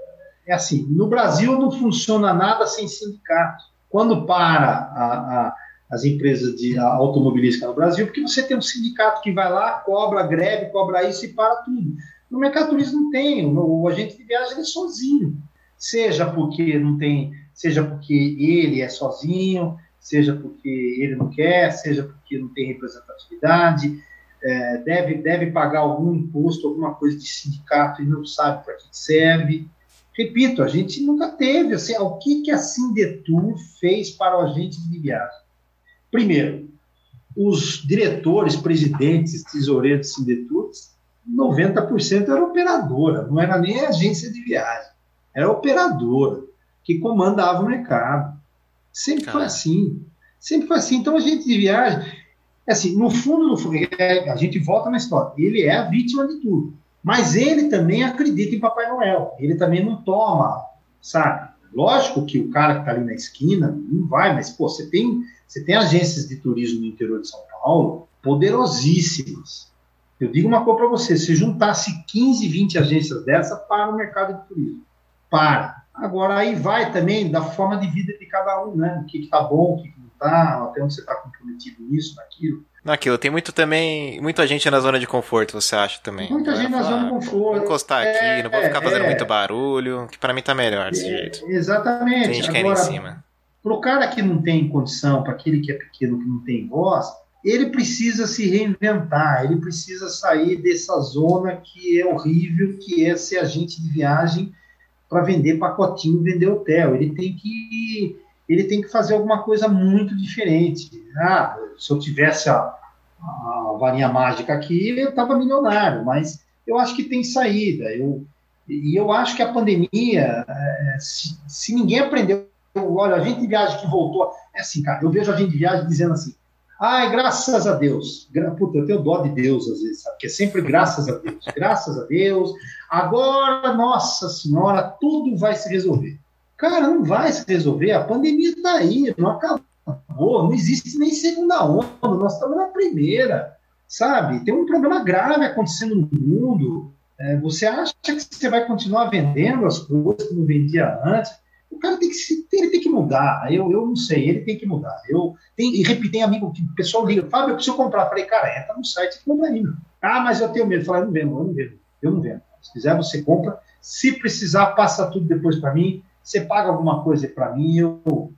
é assim, no Brasil não funciona nada sem sindicato. Quando para a, a, as empresas de automobilística no Brasil, porque você tem um sindicato que vai lá, cobra greve, cobra isso e para tudo. No mercado turismo não tem, o, o agente de viagem é sozinho. Seja porque não tem, seja porque ele é sozinho, seja porque ele não quer, seja porque não tem representatividade, é, deve, deve pagar algum imposto, alguma coisa de sindicato e não sabe para que serve. Repito, a gente nunca teve. Assim, o que, que a Sindetur fez para o agente de viagem? Primeiro, os diretores, presidentes, tesoureiros de Sindetudes, 90% era operadora, não era nem agência de viagem, era operadora que comandava o mercado. Sempre Caramba. foi assim. Sempre foi assim. Então, a gente de viagem, assim, no fundo, no fundo, é, a gente volta na história. Ele é a vítima de tudo. Mas ele também acredita em Papai Noel. Ele também não toma, sabe? Lógico que o cara que está ali na esquina não vai, mas, pô, você tem, você tem agências de turismo no interior de São Paulo poderosíssimas. Eu digo uma coisa para você: se juntasse 15, 20 agências dessa para o mercado de turismo. Para. Agora, aí vai também da forma de vida de cada um, né? O que está bom, o que, que está, até onde você está comprometido nisso, naquilo. Naquilo, tem muito também, muita gente na zona de conforto, você acha também? Muita gente na zona de conforto. Vou encostar é, aqui, não vou ficar fazendo é, muito barulho, que para mim tá melhor desse é, jeito. Exatamente. Tem gente Agora, em cima. Pro cara que não tem condição, para aquele que é pequeno, que não tem voz, ele precisa se reinventar, ele precisa sair dessa zona que é horrível, que é ser agente de viagem para vender pacotinho, vender hotel. Ele tem que ele tem que fazer alguma coisa muito diferente. Ah, se eu tivesse a, a varinha mágica aqui, eu estava milionário, mas eu acho que tem saída. Eu, e eu acho que a pandemia, é, se, se, ninguém aprendeu, olha, a gente de viagem que voltou, é assim, cara, eu vejo a gente de viagem dizendo assim, ai, graças a Deus, puta, eu tenho dó de Deus às vezes, sabe? Porque é sempre graças a Deus, graças a Deus, agora, nossa senhora, tudo vai se resolver. Cara, não vai se resolver. A pandemia está aí, não acabou. Não existe nem segunda onda. Nós estamos na primeira, sabe? Tem um problema grave acontecendo no mundo. É, você acha que você vai continuar vendendo as coisas como vendia antes? O cara tem que, ele tem que mudar. Eu, eu não sei, ele tem que mudar. Eu tem, e repito, amigo que o pessoal liga, Fábio, eu preciso comprar. Falei, cara, entra no site e compra aí. Ah, mas eu tenho medo. Falei, não vendo, eu não vendo. Eu não vendo. Se quiser, você compra. Se precisar, passa tudo depois para mim você paga alguma coisa para mim eu,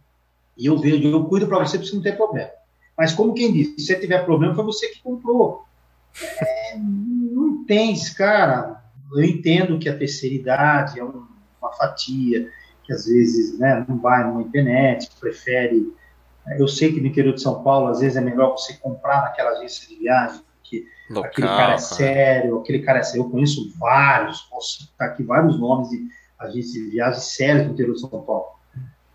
e eu vejo, eu cuido para você, para você não ter problema. Mas como quem disse, se você tiver problema, foi você que comprou. É, não tem, cara. Eu entendo que a terceira idade é uma fatia que às vezes né, não vai numa internet, prefere. Eu sei que no interior de São Paulo, às vezes é melhor você comprar naquela agência de viagem, porque Local, aquele cara é sério, aquele cara é sério. Eu conheço vários, posso citar aqui vários nomes de agência de viagem séria no interior de São Paulo.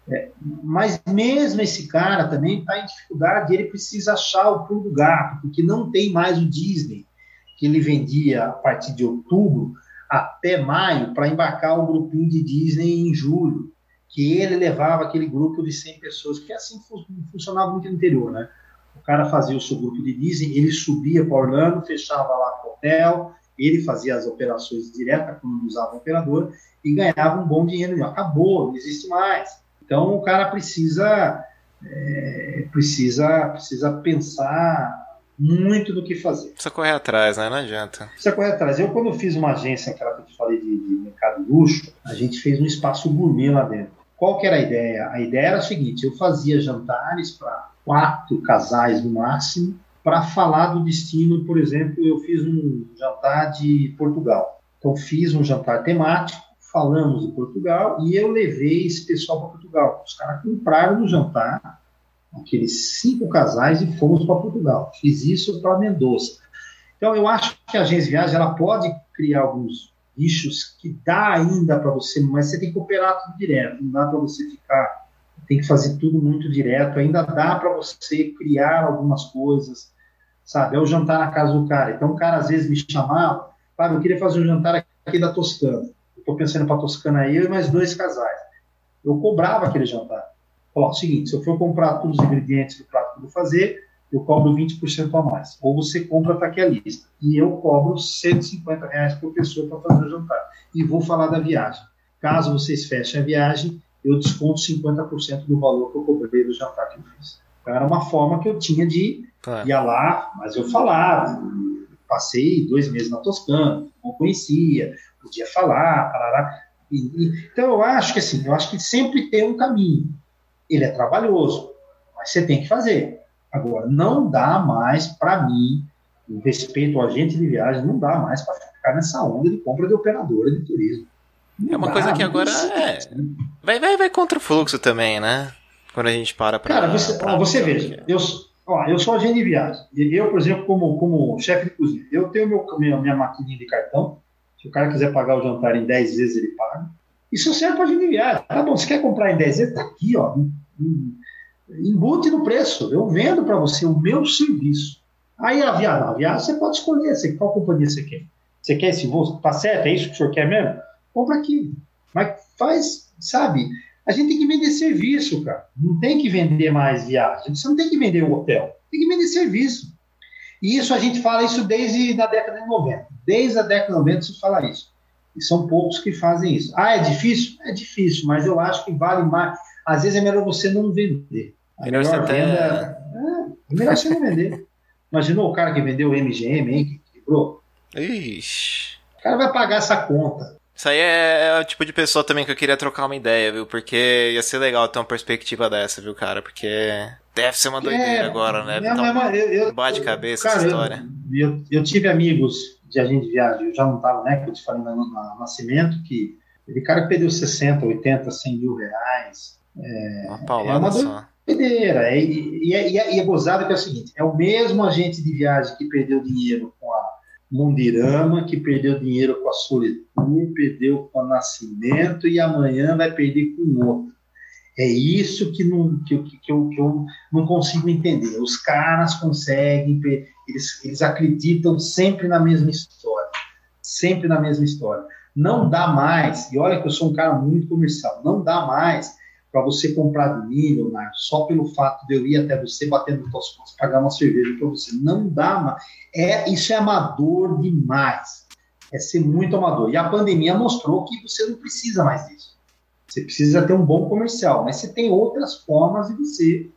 É, mas mesmo esse cara também está em dificuldade, ele precisa achar o pulo do gato, porque não tem mais o Disney que ele vendia a partir de outubro até maio para embarcar o grupinho de Disney em julho, que ele levava aquele grupo de 100 pessoas, que assim funcionava muito no interior, né? O cara fazia o seu grupo de Disney, ele subia para Orlando, fechava lá o hotel, ele fazia as operações diretas, quando usava o operador, e ganhava um bom dinheiro. Acabou, não existe mais. Então o cara precisa, é, precisa, precisa pensar muito no que fazer. Precisa correr atrás, né? Não adianta. Precisa correr atrás. Eu, quando fiz uma agência, aquela que eu te falei de, de mercado luxo, a gente fez um espaço gourmet lá dentro. Qual que era a ideia? A ideia era a seguinte: eu fazia jantares para quatro casais no máximo, para falar do destino, por exemplo, eu fiz um jantar de Portugal. Então, fiz um jantar temático, falamos de Portugal e eu levei esse pessoal para Portugal. Os caras compraram no jantar, aqueles cinco casais, e fomos para Portugal. Fiz isso para Mendoza. Então, eu acho que a agência de viagem ela pode criar alguns nichos que dá ainda para você, mas você tem que operar tudo direto, não dá para você ficar, tem que fazer tudo muito direto, ainda dá para você criar algumas coisas, sabe? É o jantar na casa do cara. Então, o cara às vezes me chamava, Fábio, eu queria fazer um jantar aqui da Toscana estou pensando para Toscana eu e mais dois casais. Eu cobrava aquele jantar. Falava, seguinte, se eu for comprar todos os ingredientes do prato que vou fazer, eu cobro 20% a mais. Ou você compra, está aqui a lista. E eu cobro 150 reais por pessoa para fazer o jantar. E vou falar da viagem. Caso vocês fechem a viagem, eu desconto 50% do valor que eu cobrei do jantar que eu fiz. Então, era uma forma que eu tinha de ir lá, mas eu falava. Passei dois meses na Toscana, não conhecia, podia falar, parará. E, e, então eu acho que assim, eu acho que sempre tem um caminho. Ele é trabalhoso, mas você tem que fazer. Agora, não dá mais para mim, em respeito ao agente de viagem, não dá mais para ficar nessa onda de compra de operadora de turismo. Não é uma coisa que agora é... vai, vai, vai contra o fluxo também, né? Quando a gente para para. Cara, você, pra, você veja, eu, Ó, eu sou agente de viagem. Eu, por exemplo, como, como chefe de cozinha, eu tenho meu, minha, minha maquininha de cartão. Se o cara quiser pagar o jantar em 10 vezes, ele paga. Isso serve para agente de viagem. Tá bom, você quer comprar em 10 vezes? Tá aqui, ó. Embute no preço. Eu vendo para você o meu serviço. Aí a viagem, a viagem você pode escolher. Você, qual companhia você quer? Você quer esse voo? Tá certo? É isso que o senhor quer mesmo? Compra aqui. Mas faz, sabe? A gente tem que vender serviço, cara. Não tem que vender mais viagem. Você não tem que vender o hotel. Tem que vender serviço. E isso a gente fala isso desde a década de 90. Desde a década de 90 se fala isso. E são poucos que fazem isso. Ah, é difícil? É difícil, mas eu acho que vale mais. Às vezes é melhor você não vender. A melhor, melhor venda até... é, é melhor você não vender. Imaginou o cara que vendeu o MGM, hein, que quebrou? Ixi. O cara vai pagar essa conta. Isso aí é, é, o tipo de pessoa também que eu queria trocar uma ideia, viu? Porque ia ser legal ter uma perspectiva dessa, viu, cara? Porque deve ser uma doideira é, agora, né? Não, então, eu, eu, bate cabeça cara, essa história. Eu, eu, eu, tive amigos de agente de viagem, eu já não tava, né? Que eu te falei no, no Nascimento, que ele cara que perdeu 60, 80, 100 mil reais. É, uma paulada é uma só. doideira. É, e, e, é, e, é, e é gozado que é o seguinte: é o mesmo agente de viagem que perdeu dinheiro com Mundirama, que perdeu dinheiro com a Solitur, perdeu com o Nascimento e amanhã vai perder com outro. É isso que, não, que, que, eu, que eu não consigo entender. Os caras conseguem, eles, eles acreditam sempre na mesma história. Sempre na mesma história. Não dá mais, e olha que eu sou um cara muito comercial, não dá mais para você comprar do milho, só pelo fato de eu ir até você batendo suas costas, pagar uma cerveja para você. Não dá. É, isso é amador demais. É ser muito amador. E a pandemia mostrou que você não precisa mais disso. Você precisa ter um bom comercial, mas você tem outras formas de você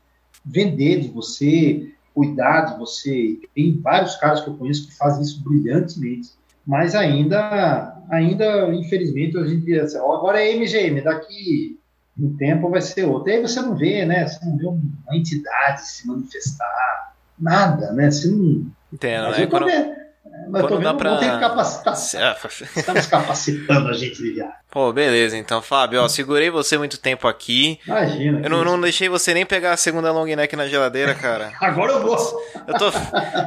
vender, de você cuidar de você. Tem vários caras que eu conheço que fazem isso brilhantemente, mas ainda, ainda infelizmente, a gente agora é MGM, daqui no tempo vai ser outro. E aí você não vê, né? Você não vê uma entidade se manifestar, nada, né? Você não. Entendo, né? Quando... Mas Quando vendo, pra... ter que capacitar. Estamos capacitando a gente de viagem. Pô, beleza. Então, Fábio, ó, segurei você muito tempo aqui. Imagina. Eu não, não, deixei você nem pegar a segunda long neck na geladeira, cara. Agora eu vou. Eu tô,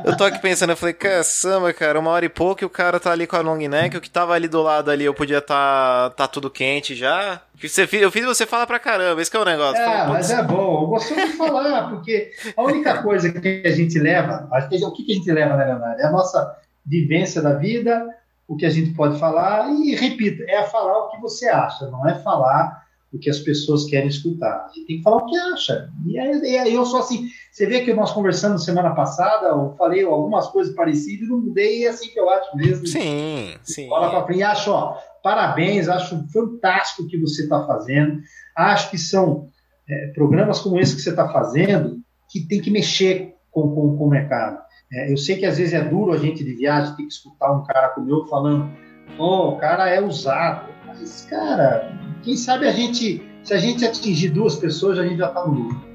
eu tô aqui pensando, eu falei, caçamba, cara, uma hora e pouco e o cara tá ali com a long neck, o que tava ali do lado ali, eu podia tá, tá tudo quente já. Você, eu fiz você falar pra caramba, esse que é o negócio. É, Fala, mas é bom, eu gosto de falar, porque a única coisa que a gente leva, o que a gente leva, na verdade, é a nossa vivência da vida, o que a gente pode falar, e repito, é falar o que você acha, não é falar o que as pessoas querem escutar. A gente tem que falar o que acha. E aí eu sou assim, você vê que nós conversamos semana passada, eu falei algumas coisas parecidas e não mudei, é assim que eu acho mesmo. Sim, sim. Fala para frente. Acho, ó, parabéns, acho fantástico o que você está fazendo. Acho que são é, programas como esse que você está fazendo que tem que mexer com, com, com o mercado. É, eu sei que às vezes é duro a gente de viagem ter que escutar um cara como eu falando, oh, o cara é usado. Mas, cara, quem sabe a gente, se a gente atingir duas pessoas, a gente já está no lucro.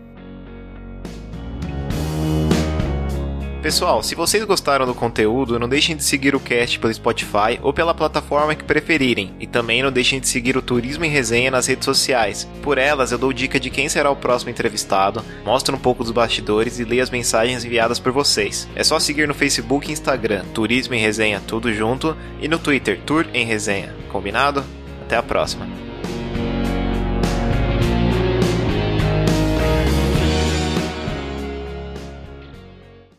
Pessoal, se vocês gostaram do conteúdo, não deixem de seguir o cast pelo Spotify ou pela plataforma que preferirem. E também não deixem de seguir o Turismo em Resenha nas redes sociais. Por elas, eu dou dica de quem será o próximo entrevistado, mostro um pouco dos bastidores e leio as mensagens enviadas por vocês. É só seguir no Facebook e Instagram, Turismo em Resenha tudo junto, e no Twitter, Tour em Resenha. Combinado? Até a próxima.